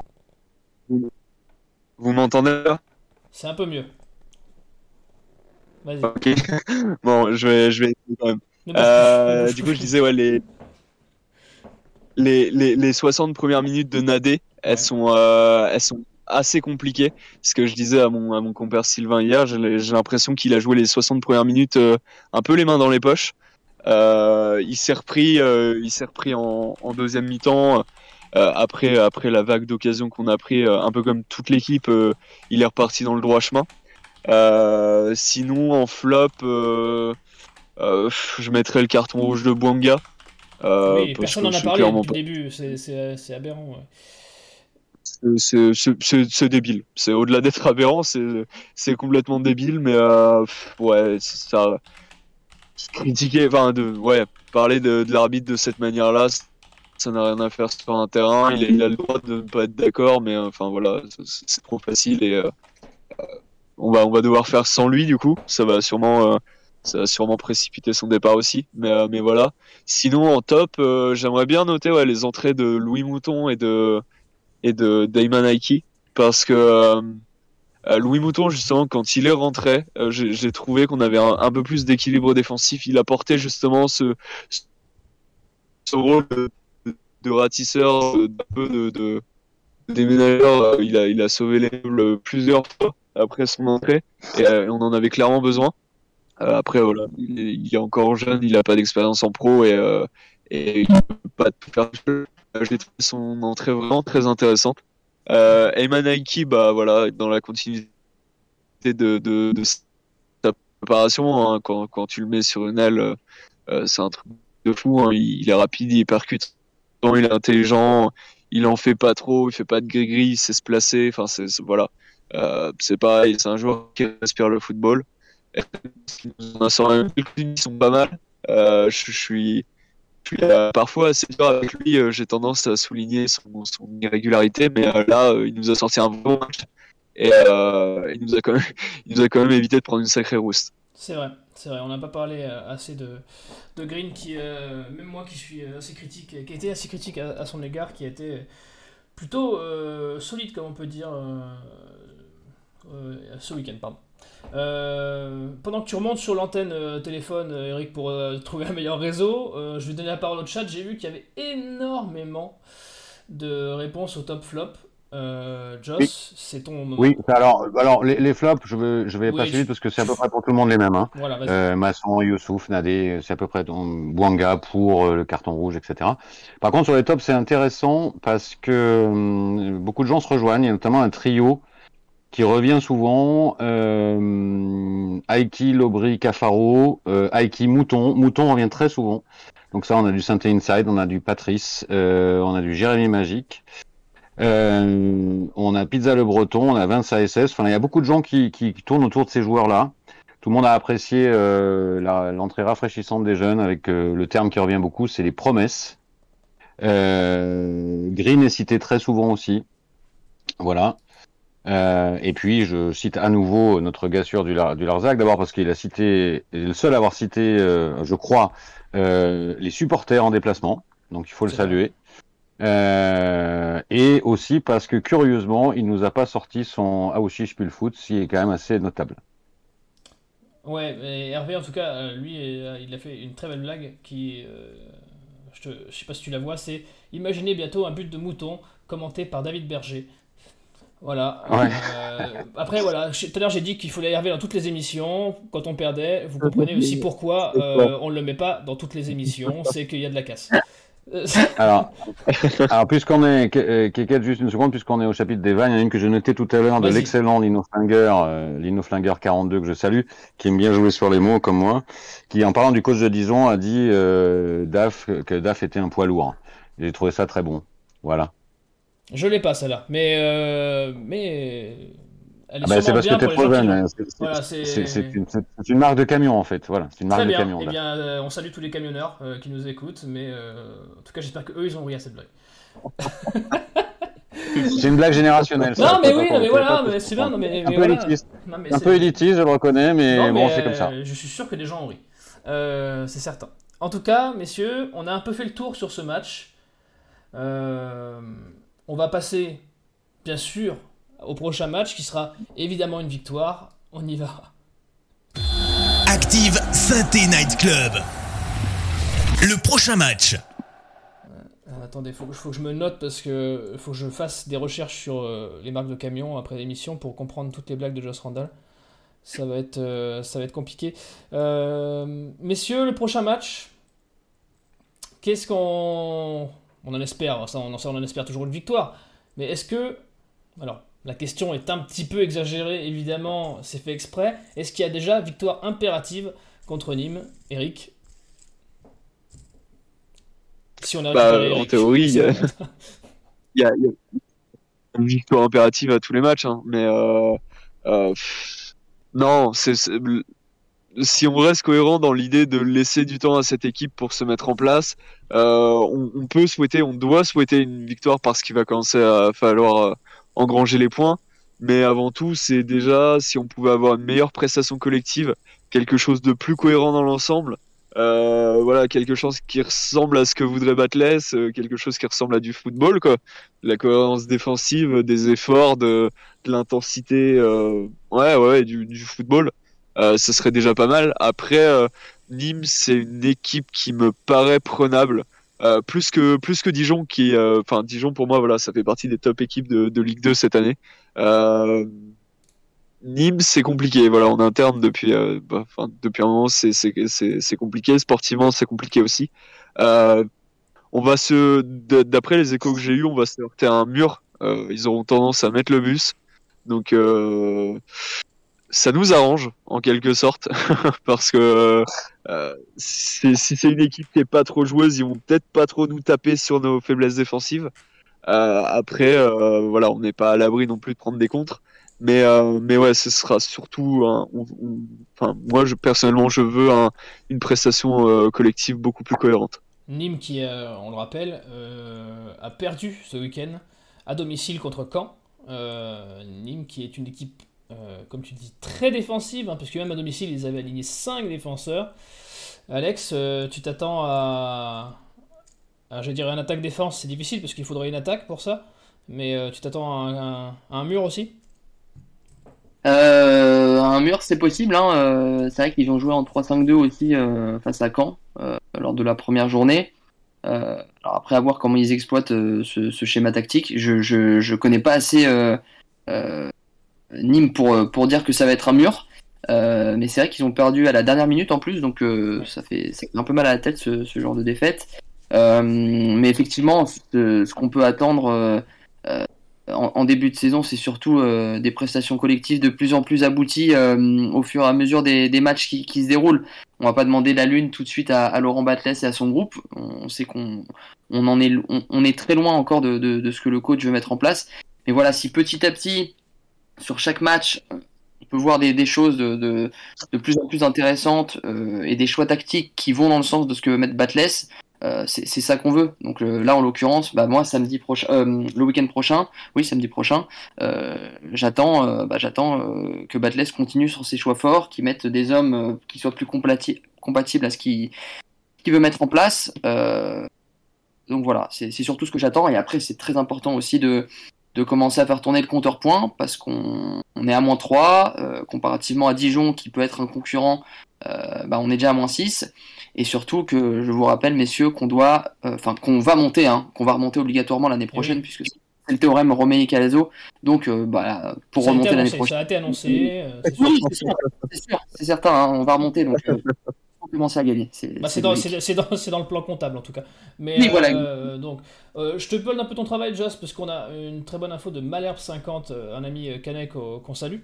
bon Vous m'entendez là? C'est un peu mieux. Vas-y. Ok. bon, je vais, je vais essayer quand même. Euh, du coup, je disais, ouais, les, les, les, les 60 premières minutes de Nadé, elles, Ouais. sont, euh, elles sont assez compliquées. Ce que je disais à mon, à mon compère Sylvain hier, j'ai l'impression qu'il a joué les 60 premières minutes euh, un peu les mains dans les poches. Euh, il s'est repris, euh, il s'est repris en, en deuxième mi-temps. Après, après la vague d'occasion qu'on a pris, un peu comme toute l'équipe, il est reparti dans le droit chemin. Sinon, en flop, je mettrais le carton rouge de Bouanga. Euh, oui, personne n'en a parlé depuis le début. C'est- aberrant. ouais. C'est- débile. C'est au-delà d'être aberrant, c'est complètement débile, mais euh, pff, ouais, ça. Critiquer, enfin, de, ouais, parler de, l'arbitre de cette manière-là, ça n'a rien à faire sur un terrain. Il, a- le droit de ne pas être d'accord, mais euh, enfin voilà, c'est- trop facile et euh, euh, on va on va devoir faire sans lui du coup. Ça va sûrement ça va sûrement précipiter son départ aussi, mais mais voilà. Sinon en top, j'aimerais bien noter ouais, les entrées de Louis Mouton et de et de Damon Aiki parce que euh, euh, Louis Mouton justement quand il est rentré, euh, j'ai trouvé qu'on avait un, peu plus d'équilibre défensif. Il apportait justement ce ce rôle de, ratisseur, de, de, de déménageur. Il a il a sauvé les meubles plusieurs fois après son entrée et on en avait clairement besoin. Après voilà, il est, encore jeune, il a pas d'expérience en pro et il peut pas tout faire. Euh, J'ai trouvé son entrée vraiment très intéressante. Euh, Aiki, bah voilà, dans la continuité de, sa préparation, hein, quand, tu le mets sur une aile, euh, euh, c'est un truc de fou. hein. Il, est rapide, il percute, il est intelligent, il en fait pas trop, il fait pas de gris-gris, il sait se placer. Enfin, c'est voilà, c'est pareil, c'est un joueur qui respire le football. Et On en sort un quelques-unes qui sont pas mal. Je, suis euh, parfois assez dur avec lui. euh, J'ai tendance à souligner son, irrégularité, mais euh, là, il nous a sorti un bon match et il nous a quand même, il nous a quand même évité de prendre une sacrée rouste. C'est vrai, c'est vrai. On n'a pas parlé assez de, Green, qui, même moi qui suis assez critique, qui a été assez critique à, son égard, qui a été plutôt solide, comme on peut dire, ce week-end, pardon. Euh, pendant que tu remontes sur l'antenne téléphone, Eric, pour trouver un meilleur réseau, je vais donner la parole au chat. J'ai vu qu'il y avait énormément de réponses au top flop. Euh, Joss, c'est ton moment. Oui, alors, alors les, les flops, je vais, je vais passer vite parce que c'est à peu près pour tout le monde les mêmes. Hein. Voilà, euh, Masson, Youssouf, Nadé, c'est à peu près ton Bouanga pour euh, le carton rouge, etc. Par contre, sur les tops, c'est intéressant parce que hum, beaucoup de gens se rejoignent. Il y a notamment un trio qui revient souvent. Euh, Aiki, Lobry, Cafaro, euh, Mouton. Mouton revient très souvent. Donc ça, on a du Saint Inside, on a du Patrice, euh, on a du Jérémy Magique. Euh, on a Pizza le Breton, on a Vince ASS. Enfin, il y a beaucoup de gens qui, qui, tournent autour de ces joueurs-là. Tout le monde a apprécié euh, l'entrée rafraîchissante des jeunes avec euh, le terme qui revient beaucoup, c'est les promesses. Green est cité très souvent aussi. Voilà. Et puis je cite à nouveau notre gars sûr du, du Larzac, d'abord parce qu'il a cité, il est le seul à avoir cité, je crois, les supporters en déplacement. Donc il faut le saluer. Euh, et aussi parce que curieusement, il nous a pas sorti son Aoshi Spulfoot, ce qui est quand même assez notable. Ouais, mais Hervé en tout cas, euh, lui, euh, il a fait une très belle blague qui, je, te, sais pas si tu la vois, c'est imaginez bientôt un but de mouton commenté par David Berger. Voilà. après, voilà, tout à l'heure j'ai dit qu'il fallait Hervé dans toutes les émissions. Quand on perdait, vous comprenez aussi pourquoi on ne le met pas dans toutes les émissions, c'est qu'il y a de la casse. alors, alors puisqu'on est, euh, juste une seconde, puisqu'on est au chapitre des vannes, il y en a une que j'ai notée tout à l'heure de l'excellent Lino Flinger, euh, Lino Flinger 42 que je salue, qui aime bien jouer sur les mots comme moi, qui en parlant du coach de Dison a dit euh, Daf que Daf était un poids lourd. J'ai trouvé ça très bon. Voilà. Je l'ai pas celle-là, mais euh, mais ah bah, c'est parce que t'es trop jeune. c'est une, marque de camion en fait. Voilà, c'est une marque Très bien. de camion. Eh bien, euh, on salue tous les camionneurs euh, qui nous écoutent, mais euh, en tout cas, j'espère qu'eux ils ont ri à cette blague. c'est une blague générationnelle. Ça, non, mais oui, mais voilà, c'est bien. Non, mais, un, peu élitiste. un peu élitiste, je le reconnais, mais, bon, c'est comme ça. Je suis sûr que des gens ont ri. c'est certain. En tout cas, messieurs, on a un peu fait le tour sur ce match. On va passer, bien sûr, au prochain match qui sera évidemment une victoire. On y va. Active Synthé Night Club. Le prochain match. Euh, attendez, faut, faut que je me note parce que faut que je fasse des recherches sur euh, les marques de camions après l'émission pour comprendre toutes les blagues de Joss Randall. Ça va être, euh, ça va être compliqué. messieurs, le prochain match. Qu'est-ce qu'on. On en espère, ça on, ça on en espère toujours une victoire. Mais est-ce que. Alors, la question est un petit peu exagérée, évidemment, c'est fait exprès. Est-ce qu'il y a déjà victoire impérative contre Nîmes Eric? Si on a bah, En théorie, il y, a, une victoire impérative à tous les matchs, hein. mais euh, euh, non, c'est si on reste cohérent dans l'idée de laisser du temps à cette équipe pour se mettre en place, euh, on, peut souhaiter, on doit souhaiter une victoire parce qu'il va commencer à falloir engranger les points. Mais avant tout, c'est déjà si on pouvait avoir une meilleure prestation collective, quelque chose de plus cohérent dans l'ensemble. Euh, voilà, quelque chose qui ressemble à ce que voudrait Batless, euh, quelque chose qui ressemble à du football, quoi. La cohérence défensive, des efforts, de, l'intensité, euh, ouais, ouais, du, du football. Euh, ce serait déjà pas mal. Après, Nîmes, c'est une équipe qui me paraît prenable. Euh, plus que plus que Dijon qui euh, enfin Dijon pour moi voilà ça fait partie des top équipes de, de Ligue 2 cette année. Euh, Nîmes c'est compliqué. Voilà en interne depuis bah, depuis un moment c'est c'est compliqué. Sportivement c'est compliqué aussi. On va se d'après les échos que j'ai eu on va se heurter à un mur. Ils auront tendance à mettre le bus. Donc ça nous arrange en quelque sorte parce que euh, si c'est une équipe qui est pas trop joueuse, ils vont peut-être pas trop nous taper sur nos faiblesses défensives. Euh, après, euh, voilà, on n'est pas à l'abri non plus de prendre des contres, mais mais ouais, ce sera surtout, moi personnellement je veux une prestation collective beaucoup plus cohérente. Nîmes qui, on le rappelle, a perdu ce week-end à domicile contre Caen. Nîmes qui est une équipe euh, comme tu dis, très défensive, hein, parce que même à domicile, ils avaient aligné 5 défenseurs. Alex, euh, tu t'attends à, je dirais, un attaque-défense, c'est difficile, parce qu'il faudrait une attaque pour ça, mais euh, tu t'attends à, un mur aussi? Un mur, c'est possible. Hein. c'est vrai qu'ils ont joué en 3-5-2 aussi face à Caen lors de la première journée. après, à voir comment ils exploitent ce, schéma tactique. Je, je, connais pas assez Nîmes pour, pour dire que ça va être un mur. mais c'est vrai qu'ils ont perdu à la dernière minute en plus, donc ça, fait, ça fait un peu mal à la tête ce, ce genre de défaite. mais effectivement, ce, qu'on peut attendre en, début de saison, c'est surtout euh, des prestations collectives de plus en plus abouties euh, au fur et à mesure des, matchs qui, se déroulent. On va pas demander la lune tout de suite à, Laurent Batles et à son groupe. On sait qu'on on en est, on, est très loin encore de, ce que le coach veut mettre en place. Mais voilà, si petit à petit, sur chaque match, on peut voir des, choses de, plus en plus intéressantes euh, et des choix tactiques qui vont dans le sens de ce que veut mettre Batles, euh, c'est ça qu'on veut. Donc euh, là, en l'occurrence, bah, moi, samedi prochain, le week-end prochain, oui, samedi prochain, j'attends, bah, j'attends que Batles continue sur ses choix forts, qui mettent des hommes qui soient plus compatibles à ce qu'il veut mettre en place. donc voilà, c'est surtout ce que j'attends. Et après, c'est très important aussi de, de commencer à faire tourner le compteur point parce qu'on est à moins 3, comparativement à Dijon qui peut être un concurrent, bah, on est déjà à moins 6 et surtout que je vous rappelle, messieurs, qu'on doit, euh, enfin qu'on va monter, hein, qu'on va remonter obligatoirement l'année prochaine, puisque c'est le théorème Roméi Calazo. Donc, euh, bah, pour remonter l'année prochaine. Ça a été annoncé. Euh, c'est sûr, c'est certain, hein, on va remonter. Donc, commencer à gagner. Bah, c'est dans, dans, le plan comptable en tout cas. Mais voilà. donc, je te donne un peu ton travail, Joss, parce qu'on a une très bonne info de Malherbe50, un ami Canet qu'on salue.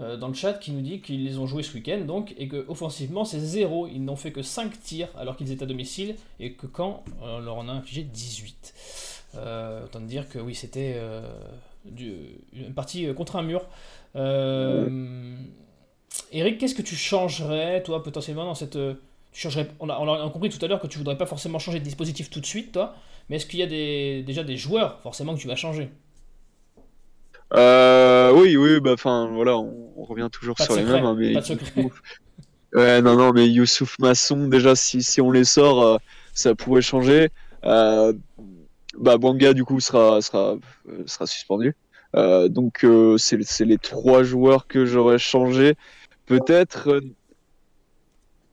Euh, dans le chat qui nous dit qu'ils les ont joués ce week-end donc et que offensivement c'est zéro, ils n'ont fait que 5 tirs alors qu'ils étaient à domicile et que quand on leur en a infligé 18. Euh, autant dire que oui c'était euh, une partie contre un mur. Eric, qu'est-ce que tu changerais toi potentiellement dans cette... Tu changerais, on, a, on a compris tout à l'heure que tu voudrais pas forcément changer de dispositif tout de suite toi, mais est-ce qu'il y a des, déjà des joueurs forcément que tu vas changer? Euh, oui, oui, bah, enfin, voilà, on, revient toujours sur les mêmes. Hein, mais ouais, non, non, mais Youssouf Masson, déjà, si, si on les sort, euh, ça pourrait changer. Euh, bah, Banga, du coup, sera, sera, euh, sera suspendu. Euh, donc, c'est les trois joueurs que j'aurais changé. Peut-être.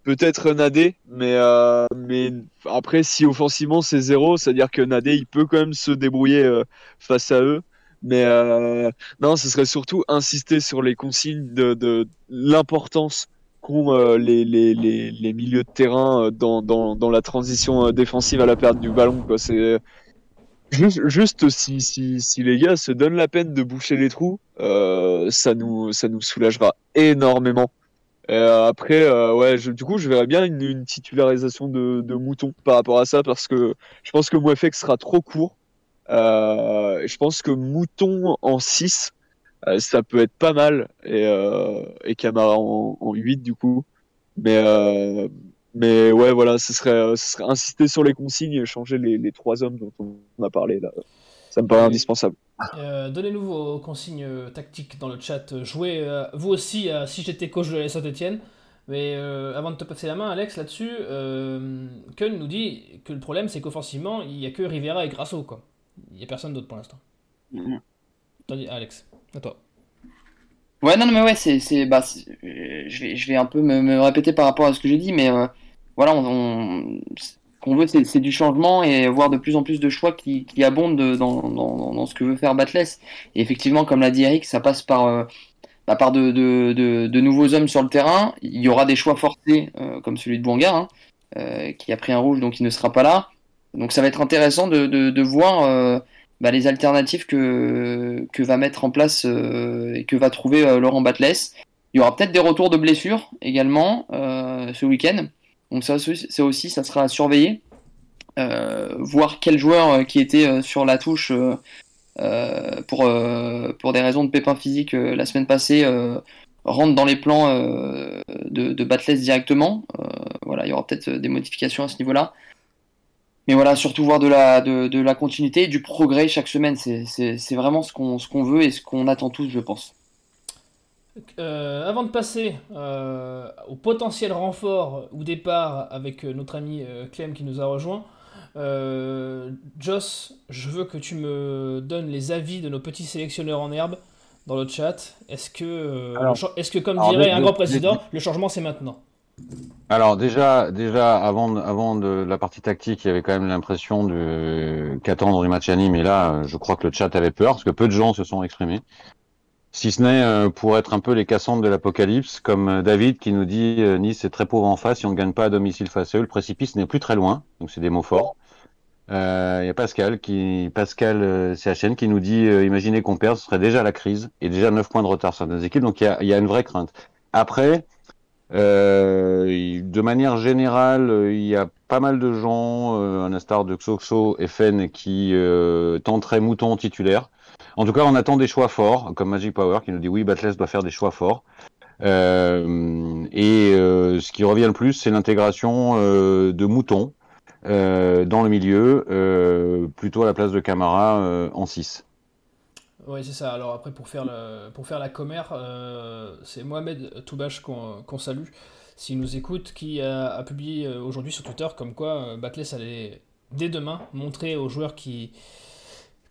Peut-être Nadé, mais, mais après, si offensivement c'est zéro, c'est-à-dire que Nadé il peut quand même se débrouiller face à eux. Mais euh, non, ce serait surtout insister sur les consignes de, l'importance qu'ont euh, les, milieux de terrain euh, dans, la transition défensive à la perte du ballon. Juste, juste si, si, si, les gars se donnent la peine de boucher les trous, euh, ça, nous, ça nous soulagera énormément. après, ouais, je, du coup, je verrais bien une, une titularisation de, de Mouton par rapport à ça parce que je pense que Mouefek sera trop court euh, je pense que Mouton en 6, euh, ça peut être pas mal. Et, euh, et Camara en, en, 8 du coup. Mais, euh, mais ouais, voilà, ce serait, ce serait insister sur les consignes et changer les, les trois hommes dont on a parlé là. Ça me paraît indispensable. Euh, Donnez-nous vos consignes tactiques dans le chat. Jouez vous aussi si j'étais coach de la Saint-Etienne. Mais avant de te passer la main, Alex, là-dessus, euh, nous dit que le problème c'est qu'offensivement, il n'y a que Rivera et Grasso. Quoi. Il n'y a personne d'autre pour l'instant. Mm Alex, à toi. Ouais, non, mais ouais, c'est. Bah, je, vais, je vais un peu me, répéter par rapport à ce que j'ai dit, mais euh, voilà, on, qu'on veut, c'est du changement et voir de plus en plus de choix qui, abondent dans, ce que veut faire Batless. Et effectivement, comme l'a dit Eric, ça passe par. Euh, par de, nouveaux hommes sur le terrain. Il y aura des choix forcés, euh, comme celui de Bouanga, hein, qui a pris un rouge, donc il ne sera pas là. Donc ça va être intéressant de, voir euh, bah, les alternatives que, que va mettre en place euh, et que va trouver euh, Laurent Batles. Il y aura peut-être des retours de blessures également ce week-end. Donc ça, aussi, ça sera à surveiller. voir quel joueur qui était sur la touche pour, pour des raisons de pépins physiques la semaine passée rentre dans les plans de, de directement. voilà, il y aura peut-être des modifications à ce niveau-là mais voilà, surtout voir de la, de la continuité et du progrès chaque semaine. C'est vraiment ce qu'on ce qu'on veut et ce qu'on attend tous, je pense. Euh, avant de passer euh, au potentiel renfort ou départ avec euh, notre ami Clem qui nous a rejoint, Joss, je veux que tu me donnes les avis de nos petits sélectionneurs en herbe dans le chat. Est-ce que, Alors- est-ce que comme alors, dirait un grand de- président, le changement c'est maintenant? Alors déjà, déjà avant, de- avant de la partie tactique, il y avait quand même l'impression de qu'attendre du match anime. Et là, je crois que le chat avait peur parce que peu de gens se sont exprimés. Si ce n'est euh, pour être un peu les Cassandres de l'apocalypse, comme euh, David qui nous dit euh, Nice est très pauvre en face, si on ne gagne pas à domicile face à eux, le précipice n'est plus très loin. Donc c'est des mots forts. Il y a Pascal qui Pascal CHN qui nous dit euh, imaginez qu'on perd, ce serait déjà la crise et déjà 9 points de retard sur certaines équipes. Donc il y a, y a une vraie crainte. Après, de manière générale, il y a pas mal de gens, euh, à l'instar de Xoxo et Fen, qui tenteraient Mouton titulaire. En tout cas, on attend des choix forts, comme Magic Power qui nous dit oui, Batless doit faire des choix forts. Euh, et euh, ce qui revient le plus, c'est l'intégration euh, de Mouton dans le milieu, plutôt à la place de Camara en 6. Oui, c'est ça. Alors après, pour faire, pour faire la commère, c'est Mohamed Toubache qu'on salue, s'il nous écoute, qui a, a publié aujourd'hui sur Twitter comme quoi Batless allait dès demain montrer aux joueurs qui...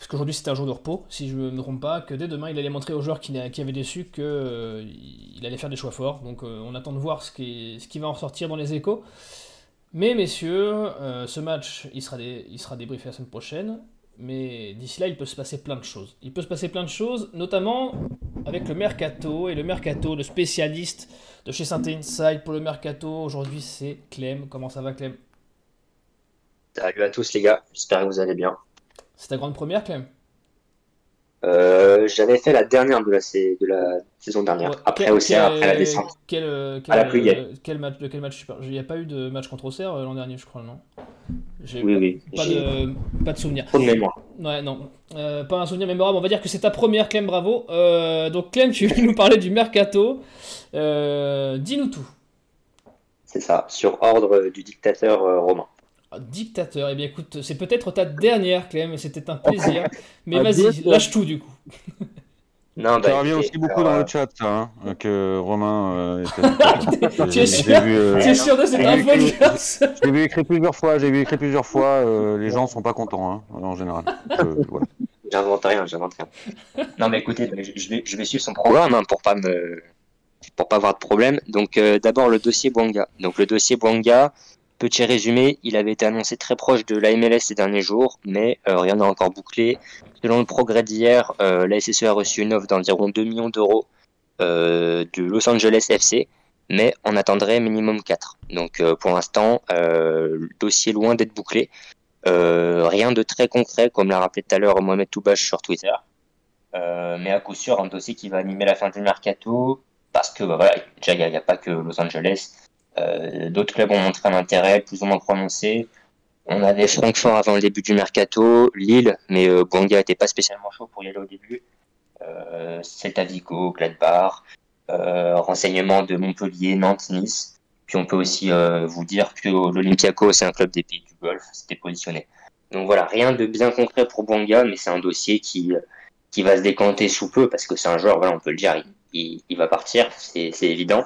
Parce qu'aujourd'hui c'était un jour de repos, si je ne me trompe pas, que dès demain il allait montrer aux joueurs qui, avaient déçu qu'il allait faire des choix forts. Donc euh, on attend de voir ce qui, va en ressortir dans les échos. Mais messieurs, euh, ce match, il sera, débriefé la semaine prochaine. Mais d'ici là, il peut se passer plein de choses. Il peut se passer plein de choses, notamment avec le mercato. Et le mercato, le spécialiste de chez Saint Inside pour le mercato, aujourd'hui, c'est Clem. Comment ça va, Clem? Salut à tous les gars, j'espère que vous allez bien. C'est ta grande première, Clem Euh, J'avais fait la dernière de la, de la saison dernière, Ouais, après quel- Auxerre, quel- après la descente. Quel, euh, À la pluie, euh, quel match, de quel match Il n'y a pas eu de match contre Auxerre euh, l'an dernier, je crois, non? J'ai Oui, oui, pas, de, pas de souvenir. trop de mémoire. Ouais, non. Euh, pas un souvenir mémorable. On va dire que c'est ta première, Clem, bravo. Euh, donc, Clem, tu veux nous parler du mercato. Dis-nous tout. C'est ça, sur ordre du dictateur romain. Dictateur. Eh bien, écoute, c'est peut-être ta dernière, Clem, c'était un plaisir. Mais Ah, vas-y, lâche tout, du coup. Non, bah, Ça revient aussi beaucoup dans euh, le chat, ça, hein, que Romain euh, était- Tu es sûr vu, euh, Tu es sûr de cette j'ai info, Lucas J'ai vu écrit plusieurs fois, j'ai vu écrit plusieurs fois, euh, les gens sont pas contents, hein, en général. Euh, voilà. J'invente rien, j'invente rien. non, mais écoutez, je je vais, je vais suivre son programme hein, pour pas me, pour pas avoir de problème. Donc, euh, d'abord le dossier Bouanga. Donc, le dossier Bouanga, petit résumé, il avait été annoncé très proche de la MLS ces derniers jours, mais euh, rien n'a encore bouclé. Selon le progrès d'hier, euh, la SSE a reçu une offre d'environ 2 millions d'euros euh, du Los Angeles FC, mais on attendrait minimum 4. Donc, euh, pour l'instant, le dossier est loin d'être bouclé. Rien de très concret, comme l'a rappelé tout à l'heure Mohamed Toubache sur Twitter. Mais à coup sûr, un dossier qui va animer la fin du mercato, parce que bah, déjà, il n'y a, pas que Los Angeles. Euh, D'autres clubs ont montré un intérêt plus ou moins prononcé. On avait Francfort avant le début du mercato, Lille, mais euh, Bonga n'était pas spécialement chaud pour y aller au début. Euh, Celta Vigo, Gladbach, euh, renseignements de Montpellier, Nantes, Nice. Puis on peut aussi euh, vous dire que l'Olympiakos, c'est un club des pays du Golfe, c'était positionné. Donc voilà, rien de bien concret pour Bonga, mais c'est un dossier qui, qui va se décanter sous peu, parce que c'est un joueur, voilà, on peut le dire, il, il, il va partir, c'est évident.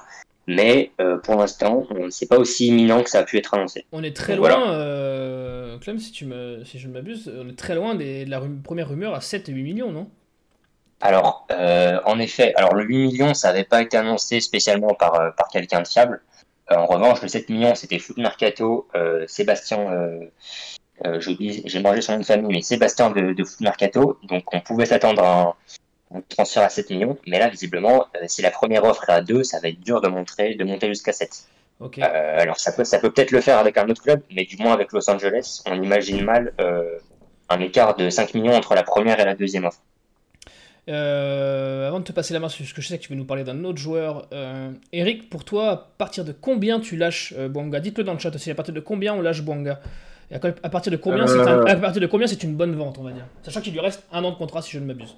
Mais euh, pour l'instant, on- c'est pas aussi imminent que ça a pu être annoncé. On est très Donc, loin, voilà. euh, Clem, si, tu me, si je ne m'abuse, on est très loin des- de la première rumeur à 7 et 8 millions, non? Alors, euh, en effet, alors le 8 millions, ça n'avait pas été annoncé spécialement par, par quelqu'un de fiable. En revanche, le 7 millions, c'était Foot Mercato, Sébastien, j'ai mangé son nom de famille, mais Sébastien de, de Foot Mercato. Donc, on pouvait s'attendre à un, un transfert à 7 millions. Mais là, visiblement, euh, si la première offre est à 2, ça va être dur de, montrer, de monter jusqu'à 7. Ok. Euh, alors, ça peut ça peut peut-être le faire avec un autre club, mais du moins avec Los Angeles, on imagine mal euh, un écart de 5 millions entre la première et la deuxième offre. Euh, avant de te passer la main, parce que je sais que tu veux nous parler d'un autre joueur, euh, Eric, pour toi, à partir de combien tu lâches euh, Bouanga? Dites-le dans le chat aussi, à partir de combien on lâche Bouanga? Et à, à partir de combien c'est un- à partir de combien c'est une bonne vente, on va dire? Sachant qu'il lui reste un an de contrat, si je ne m'abuse.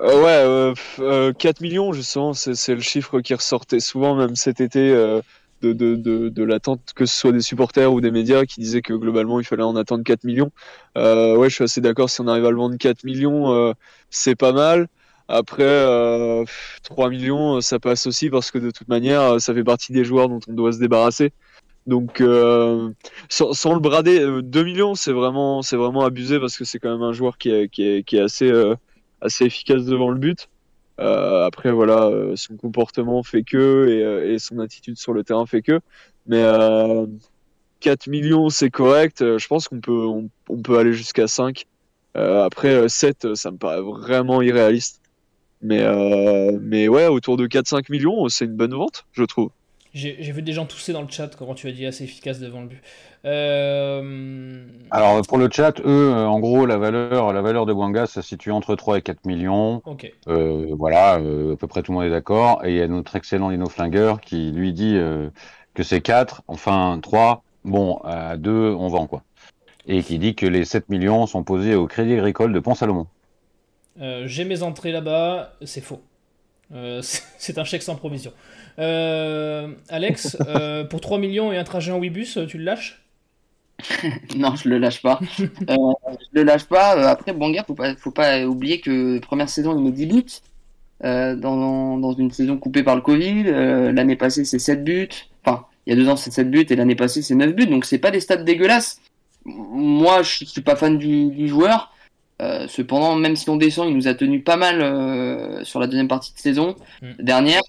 Euh, ouais, euh, pff, euh, 4 millions, justement, c'est c'est le chiffre qui ressortait souvent, même cet été, euh, de, de, de, de l'attente, que ce soit des supporters ou des médias qui disaient que globalement il fallait en attendre 4 millions. Euh, ouais, je suis assez d'accord, si on arrive à le vendre 4 millions, euh, c'est pas mal. Après, euh, pff, 3 millions, ça passe aussi parce que de toute manière, ça fait partie des joueurs dont on doit se débarrasser. Donc, euh, sans, sans le brader, euh, 2 millions, c'est vraiment, c'est vraiment abusé parce que c'est quand même un joueur qui est, qui est, qui est assez, euh, assez efficace devant le but. après, voilà, son comportement fait que et, et, son attitude sur le terrain fait que. Mais 4 millions, c'est correct. Je pense qu'on peut, on, peut aller jusqu'à 5. après, 7, ça me paraît vraiment irréaliste. Mais, mais ouais, autour de 4-5 millions, c'est une bonne vente, je trouve. J'ai vu des gens tousser dans le chat quand tu as dit assez efficace devant le but. Euh... Alors pour le chat, eux, euh, en gros, la valeur, la valeur de se situe entre 3 et 4 millions. Ok. Euh, voilà, euh, à peu près tout le monde est d'accord. Et il y a notre excellent Lino Flingueur qui lui dit que c'est 4, enfin 3, bon, à 2, on vend quoi. Et qui dit que les 7 millions sont posés au Crédit Agricole de Pont-Salomon. J'ai mes entrées là-bas, c'est faux. c'est un chèque sans provision. Euh, Alex, euh, pour 3 millions et un trajet en Wibus, tu le lâches? Non, je le lâche pas. euh, je le lâche pas. Après, Banga, faut pas, faut pas oublier que première saison, il met 10 buts. Euh, dans, dans, une saison coupée par le Covid. l'année passée, c'est 7 buts. Enfin, il y a deux ans, c'est 7 buts et l'année passée, c'est 9 buts. Donc, c'est pas des stats dégueulasses. Moi, je suis pas fan du, du joueur. Cependant, même si on descend, il nous a tenu pas mal sur la deuxième partie de saison mm. dernière.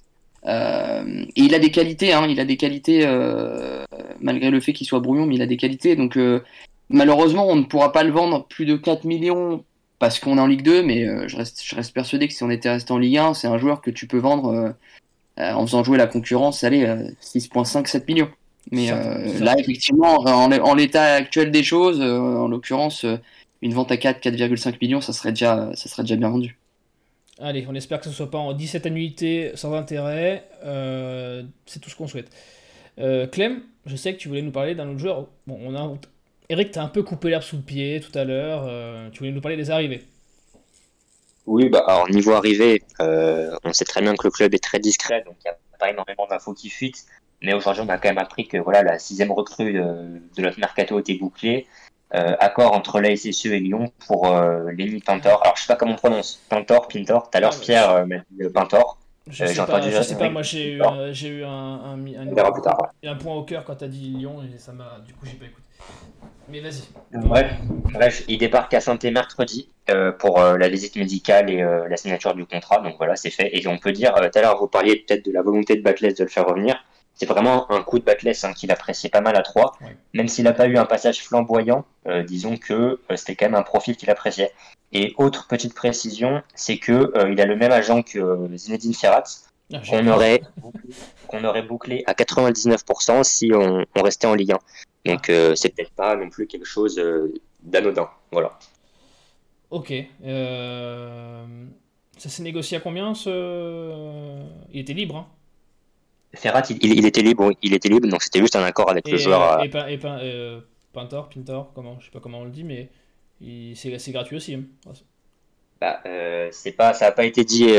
Euh, et il a des qualités, hein, il a des qualités euh, malgré le fait qu'il soit brouillon, mais il a des qualités. Donc euh, malheureusement, on ne pourra pas le vendre plus de 4 millions parce qu'on est en Ligue 2, mais je, reste, je reste persuadé que si on était resté en Ligue 1, c'est un joueur que tu peux vendre en faisant jouer la concurrence, allez, 6,5, 7 millions. Mais là, effectivement, en, l'état actuel des choses, en l'occurrence, une vente à 4, 4,5 millions, ça serait déjà, ça serait déjà bien vendu. Allez, on espère que ce ne soit pas en 17 annuités sans intérêt. Euh, c'est tout ce qu'on souhaite. Euh, Clem, je sais que tu voulais nous parler d'un autre joueur. Bon, on a... Eric, t'as un peu coupé l'herbe sous le pied tout à l'heure. Euh, tu voulais nous parler des arrivées. Oui, bah, alors niveau arrivée, on sait très bien que le club est très discret, donc il n'y a pas énormément d'infos qui fuitent. Mais aujourd'hui, on a quand même appris que voilà, la sixième recrue de, de notre mercato était bouclée. Euh, accord entre la SSE et Lyon pour euh, Lenny Pintor. Alors, je sais pas comment on prononce. Pintor, Pintor. Tout à l'heure, ah, Pierre euh, m'a dit Pintor. Je sais, pas, je sais pas, moi j'ai eu, eu un, un, point au cœur quand t'as dit Lyon et ça m'a. Du coup, j'ai pas écouté. Mais vas-y. Bref, bref, il débarque à saint mercredi euh, pour euh, la visite médicale et euh, la signature du contrat. Donc voilà, c'est fait. Et on peut dire, tout à l'heure, vous parliez peut-être de la volonté de Batles de le faire revenir c'est vraiment un coup de batless hein, qu'il appréciait pas mal à 3. Même s'il n'a pas eu un passage flamboyant, euh, disons que euh, c'était quand même un profil qu'il appréciait. Et autre petite précision, c'est que euh, il a le même agent que Zinedine Ferrat, ah, qu'on aurait, qu'on aurait bouclé à 99% si on, restait en Ligue 1. Donc ah. c'est peut-être pas non plus quelque chose d'anodin. Voilà. Ok. Ça s'est négocié à combien ce... Il était libre, hein? Ferrat, il, était libre, il était libre, donc c'était juste un accord avec le joueur. Euh, et, et, euh, Pintor, Pintor, comment, je sais pas comment on le dit, mais c'est gratuit aussi. Hein. Bah, euh, c'est pas, ça n'a pas été dit,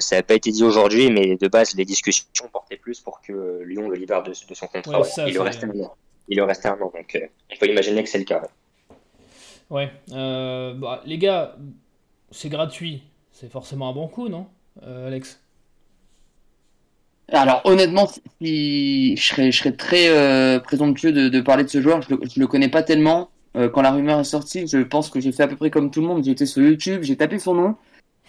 ça a pas été dit aujourd'hui, mais de base les discussions portaient plus pour que Lyon le libère de, son contrat. il, le restait un an. il le restait un an, donc on peut imaginer que c'est le cas. Ouais, bah, les gars, c'est gratuit, c'est forcément un bon coup, non, Alex? Alors honnêtement, si, je, serais, je serais très euh, présomptueux de, de, parler de ce joueur. Je le, le connais pas tellement. Euh, quand la rumeur est sortie, je pense que j'ai fait à peu près comme tout le monde. Été sur YouTube, j'ai tapé son nom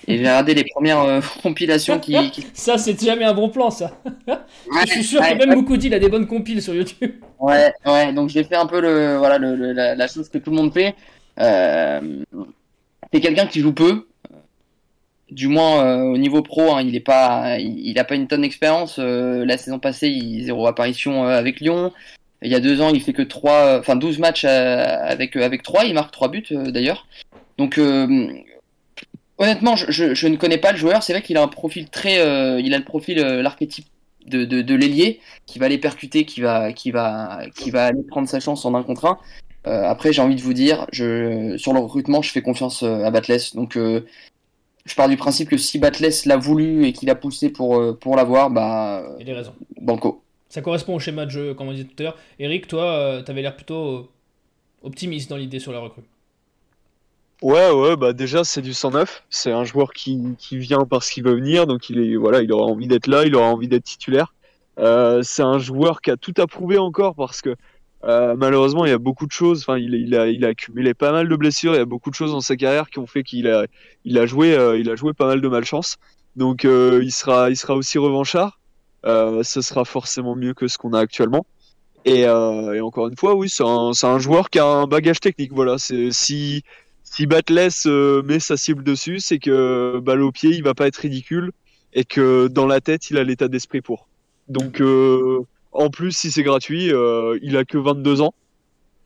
et j'ai regardé les premières euh, compilations qui, Ça, c'est jamais un bon plan, ça. je suis sûr que même beaucoup dit il a des bonnes compiles sur YouTube. Ouais, ouais. Donc j'ai fait un peu le, voilà, le, la, la, chose que tout le monde fait. C'est quelqu'un qui joue peu du moins euh, au niveau pro, hein, il est pas, il, a pas une tonne d'expérience. Euh, la saison passée, il zéro apparition euh, avec Lyon. Il y a deux ans, il fait que trois, enfin 12 matchs avec avec trois. Il marque trois buts d'ailleurs. Donc honnêtement, je, ne connais pas le joueur. C'est vrai qu'il a un profil très, il a le profil, l'archétype de, de, l'ailier qui va aller percuter, qui va, qui va, aller prendre sa chance en un contre un. après, j'ai envie de vous dire, sur le recrutement, je fais confiance à Batles. Donc, je pars du principe que si Batles l'a voulu et qu'il a poussé pour, euh, pour l'avoir, bah. Il a raison. Banco. Ça correspond au schéma de jeu, comme on disait tout à l'heure. Eric, toi, euh, tu avais l'air plutôt euh, optimiste dans l'idée sur la recrue. Ouais, ouais, bah déjà c'est du 109. C'est un joueur qui, qui vient parce qu'il veut venir, donc il est voilà, il aura envie d'être là, il aura envie d'être titulaire. c'est un joueur qui a tout à prouver encore parce que euh, malheureusement, il y a beaucoup de choses. Enfin, il, a, accumulé pas mal de blessures. Il y a beaucoup de choses dans sa carrière qui ont fait qu'il a, joué, euh, il a joué pas mal de malchance. Donc euh, il sera, il sera aussi revanchard. Ce sera forcément mieux que ce qu'on a actuellement. Et, encore une fois, oui, c'est un, joueur qui a un bagage technique. Voilà, si si Batless met sa cible dessus, c'est que balle au pied, il va pas être ridicule et que dans la tête, il a l'état d'esprit pour. Donc en plus, si c'est gratuit, euh, il a que 22 ans.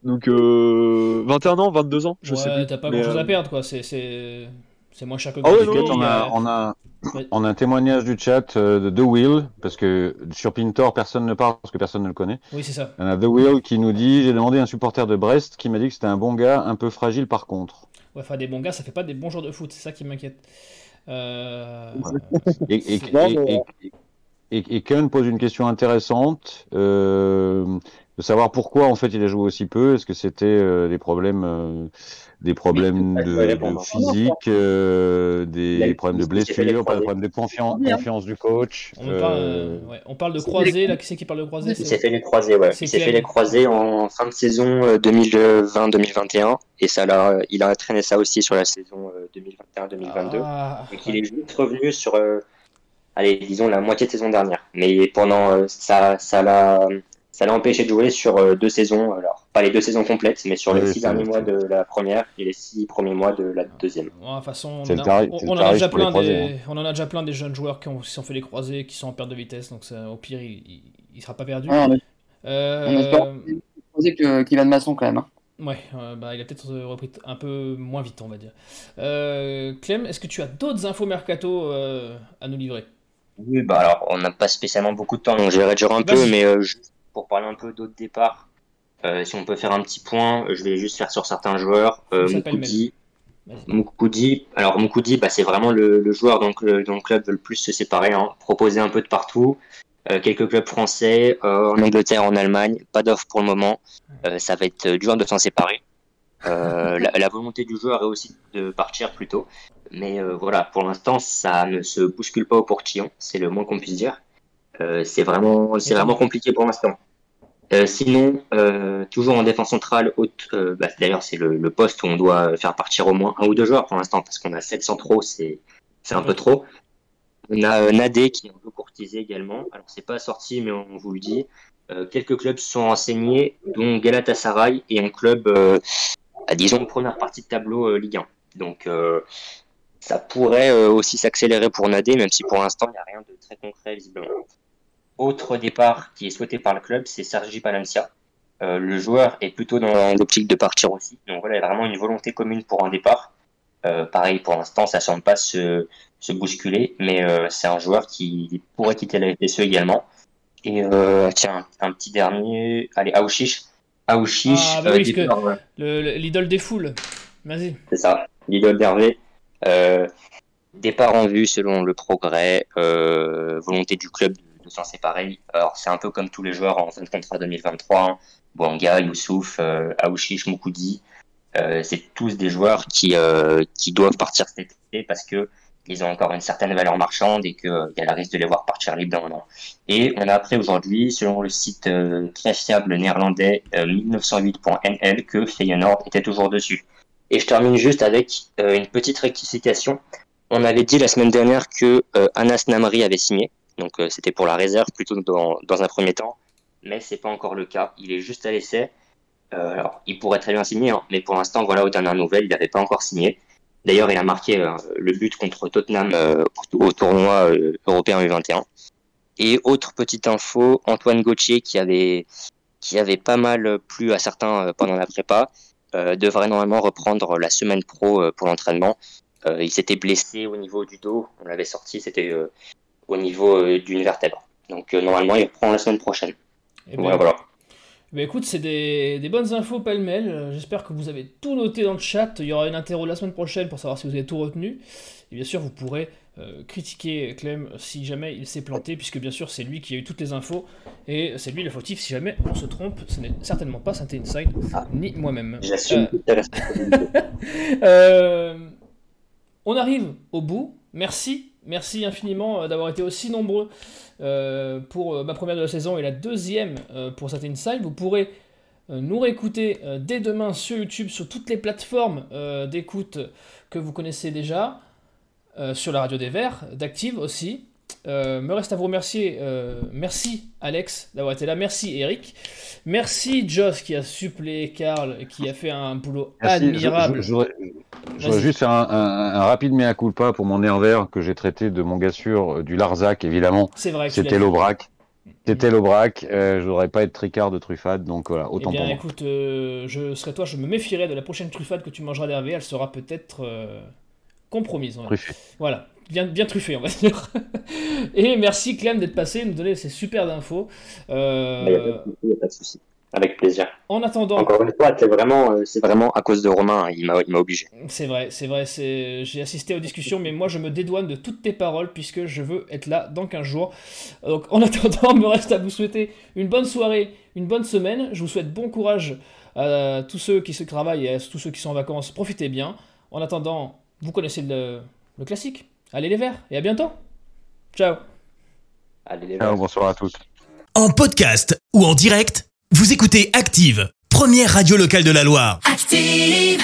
Donc euh, 21 ans, 22 ans, je sais ouais, plus. t'as pas grand chose euh, à perdre, quoi. C'est, c'est... c'est moins cher que non, on, a, euh, on, a, Ouais. on a un témoignage du chat euh, de The Will, parce que sur Pintor, personne ne parle parce que personne ne le connaît. Oui, c'est ça. En a The Will qui nous dit J'ai demandé à un supporter de Brest qui m'a dit que c'était un bon gars, un peu fragile par contre. Ouais, enfin, des bons gars, ça fait pas des bons joueurs de foot, c'est ça qui m'inquiète. Euh... Et, et, et, et, et- Kun pose une question intéressante euh, de savoir pourquoi en fait il a joué aussi peu. Est-ce que c'était euh, des problèmes, euh, des problèmes de, de physique, euh, des problèmes de blessure, pas de croisés. problèmes de confiance, du coach On, euh, parle, euh, ouais, on parle de croisés, là, qui c'est qui parle de croisés Il s'est fait les croisés, ouais. Il s'est fait les croisés en fin de saison euh, 2020-2021 et ça l'a, il a entraîné ça aussi sur la saison euh, 2021-2022. Ah, Donc il est juste revenu sur, euh, allez, disons la moitié de saison dernière. Mais pendant euh, ça, ça l'a, ça l'a empêché de jouer sur euh, deux saisons. Alors pas les deux saisons complètes, mais sur les Oui, six derniers mois de la première et les six premiers mois de la deuxième. De toute façon, on, a- en a déjà plein croisés, des, on en a déjà plein des jeunes joueurs qui ont, sont fait les croisés, qui sont en perte de vitesse, donc ça, au pire, il, il, il sera pas perdu. On, Euh, on espère que Kylian Masson quand même. hein. ouais, euh, bah, il a peut-être repris un peu moins vite, on va dire. Euh, Clem, est-ce que tu as d'autres infos mercato euh, à nous livrer? Oui, bah alors on n'a pas spécialement beaucoup de temps, donc je vais réduire un peu, mais euh, juste pour parler un peu d'autres départs, euh, si on peut faire un petit point, je vais juste faire sur certains joueurs. Euh, Moukoudi, alors Moukoudi, bah, c'est vraiment le, le joueur donc, le- dont le club veut le plus se séparer, hein, proposer un peu de partout. Euh, quelques clubs français, euh, en Angleterre, en Allemagne, pas d'offre pour le moment. Euh, ça va être dur de s'en séparer. Euh, la, la volonté du joueur est aussi de partir plus tôt. Mais euh, voilà, pour l'instant, ça ne se bouscule pas au portillon, c'est le moins qu'on puisse dire. Euh, c'est vraiment, c'est vraiment compliqué pour l'instant. Euh, sinon, euh, toujours en défense centrale, haute, euh, bah, d'ailleurs c'est le, le poste où on doit faire partir au moins un ou deux joueurs pour l'instant, parce qu'on a 7 centraux, c'est c'est un peu trop. On a Nadé qui est un peu courtisé également. Alors c'est pas sorti, mais on vous le dit. Quelques clubs sont renseignés, dont Galatasaray et un club, à, disons, première partie de tableau euh, Ligue 1. Donc euh, ça pourrait euh, aussi s'accélérer pour Nadé, même si pour l'instant il n'y a rien de très concret visiblement. Autre départ qui est souhaité par le club, c'est Sergi Palencia. Euh, le joueur est plutôt dans l'optique de partir aussi. Donc voilà, il y a vraiment une volonté commune pour un départ. Pareil, pour l'instant, ça semble pas se, bousculer, mais c'est un joueur qui pourrait quitter la FSE également. Et tiens, un petit dernier, allez, Aouchiche. Aouchiche, Ah, bah oui, le- L'idole des foules. Vas-y. C'est ça, l'idole d'Hervé. Euh, départ en vue selon le progrès, euh, volonté du club de, de s'en séparer. Alors c'est un peu comme tous les joueurs en fin de contrat 2023, hein. Bouanga, Youssouf, euh, Aouchiche, Moukoudi. Euh, c'est tous des joueurs qui, euh, qui doivent partir cet été parce que ils ont encore une certaine valeur marchande et qu'il y a le risque de les voir partir libre dans un an. Et on a appris aujourd'hui, selon le site euh, très fiable néerlandais euh, 1908.nl, que Feyenoord était toujours dessus. Et je termine juste avec euh, une petite rectification. On avait dit la semaine dernière que euh, Anas Namri avait signé, donc euh, c'était pour la réserve plutôt dans, un premier temps, mais c'est pas encore le cas. Il est juste à l'essai. Euh, alors, il pourrait très bien signer, hein, mais pour l'instant, voilà, aux dernières nouvelles, il n'avait pas encore signé. D'ailleurs, il a marqué euh, le but contre Tottenham euh, au, tournoi euh, européen U21. Et autre petite info, Antoine Gauthier qui avait qui avait pas mal plu à certains euh, pendant la prépa, euh, devrait normalement reprendre la semaine pro euh, pour l'entraînement. Euh, il s'était blessé au niveau du dos, on l'avait sorti, c'était euh, au niveau d'une vertèbre. Donc euh, normalement, il reprend la semaine prochaine. Eh voilà. Bah écoute, c'est des, des bonnes infos pêle-mêle. Euh, J'espère que vous avez tout noté dans le chat. Il y aura une interro la semaine prochaine pour savoir si vous avez tout retenu. Et bien sûr, vous pourrez euh, critiquer Clem si jamais il s'est planté, puisque bien sûr, c'est lui qui a eu toutes les infos. Et c'est lui le fautif si jamais on se trompe. Ce n'est certainement pas Saint Inside, Ah. ni moi-même. J'assume Euh, euh, on arrive au bout. Merci, merci infiniment euh, d'avoir été aussi nombreux euh, pour euh, ma première de la saison et la deuxième pour cette Inside. Vous pourrez nous réécouter dès demain sur YouTube, sur toutes les plateformes d'écoute que vous connaissez déjà. sur la radio des Verts, d'Active aussi. Euh, me reste à vous remercier. euh, merci Alex d'avoir été là. Merci Eric. Merci Joss qui a suppléé Karl qui a fait un boulot Merci. Admirable. Vas-y. juste faire un, un- un rapide mea culpa pour mon nerveur que j'ai traité de mon gars sûr euh, du Larzac, évidemment. C'est vrai C'était l'Aubrac. C'était l'Aubrac. Euh, je voudrais pas être tricard de truffade, donc voilà, Eh autant bien, pour moi. écoute, je serai toi, je me méfierai de la prochaine truffade que tu mangeras d'Hervé. Elle sera peut-être compromise. Voilà, bien, bien truffée, on va dire. Et merci Clem d'être passé, nous donner ces super infos. Euh, Il n'y a, pas de souci. Avec plaisir. en attendant, Encore une fois, c'est vraiment, euh, c'est vraiment à cause de Romain. hein, Il m'a, il m'a obligé. c'est vrai, c'est vrai, c'est... j'ai assisté aux discussions, mais moi je me dédouane de toutes tes paroles puisque je veux être là dans 15 jours. Donc en attendant, me reste à vous souhaiter une bonne soirée, une bonne semaine. Je vous souhaite bon courage à tous ceux qui se travaillent et à tous ceux qui sont en vacances. Profitez bien. En attendant, vous connaissez le, le classique. Allez les verts et à bientôt. Ciao. Allez, les Ciao, bonsoir à tous. En podcast ou en direct, vous écoutez Active, première radio locale de la Loire. Active.